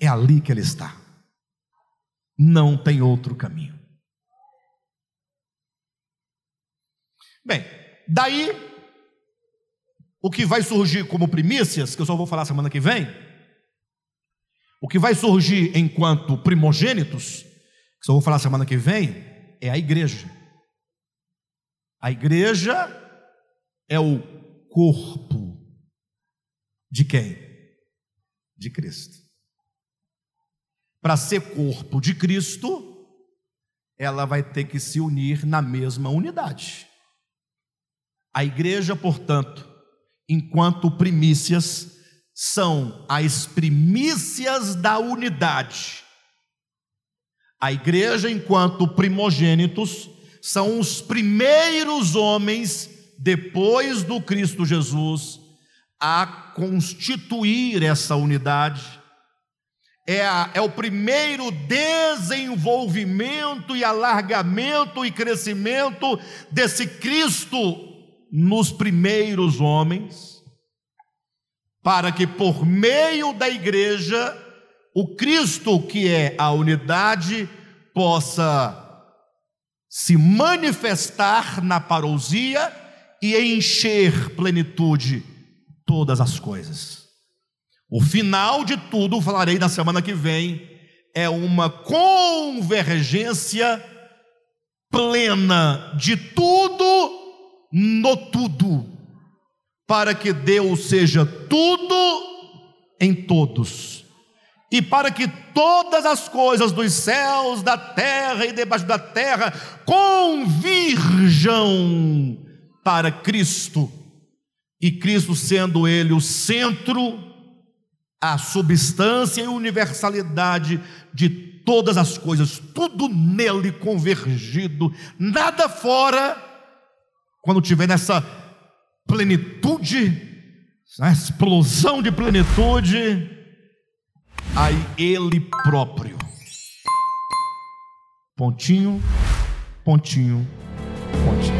É ali que ele está. Não tem outro caminho. Bem, daí o que vai surgir como primícias, que eu só vou falar semana que vem, o que vai surgir enquanto primogênitos, que só vou falar semana que vem, é a igreja. A igreja é o corpo de quem? De Cristo. Para ser corpo de Cristo, ela vai ter que se unir na mesma unidade. A igreja, portanto, enquanto primícias, são as primícias da unidade. A igreja, enquanto primogênitos, são os primeiros homens, depois do Cristo Jesus, a constituir essa unidade. É, a, é o primeiro desenvolvimento e alargamento e crescimento desse Cristo nos primeiros homens, para que por meio da igreja, o Cristo, que é a unidade, possa se manifestar na parousia e encher plenitude todas as coisas. O final de tudo, falarei na semana que vem, é uma convergência plena de tudo no tudo, para que Deus seja tudo em todos, e para que todas as coisas dos céus, da terra e debaixo da terra convirjam para Cristo, e Cristo sendo Ele o centro, a substância e universalidade de todas as coisas, tudo nele convergido, nada fora quando tiver nessa plenitude, essa explosão de plenitude, aí Ele próprio. Pontinho, pontinho, pontinho.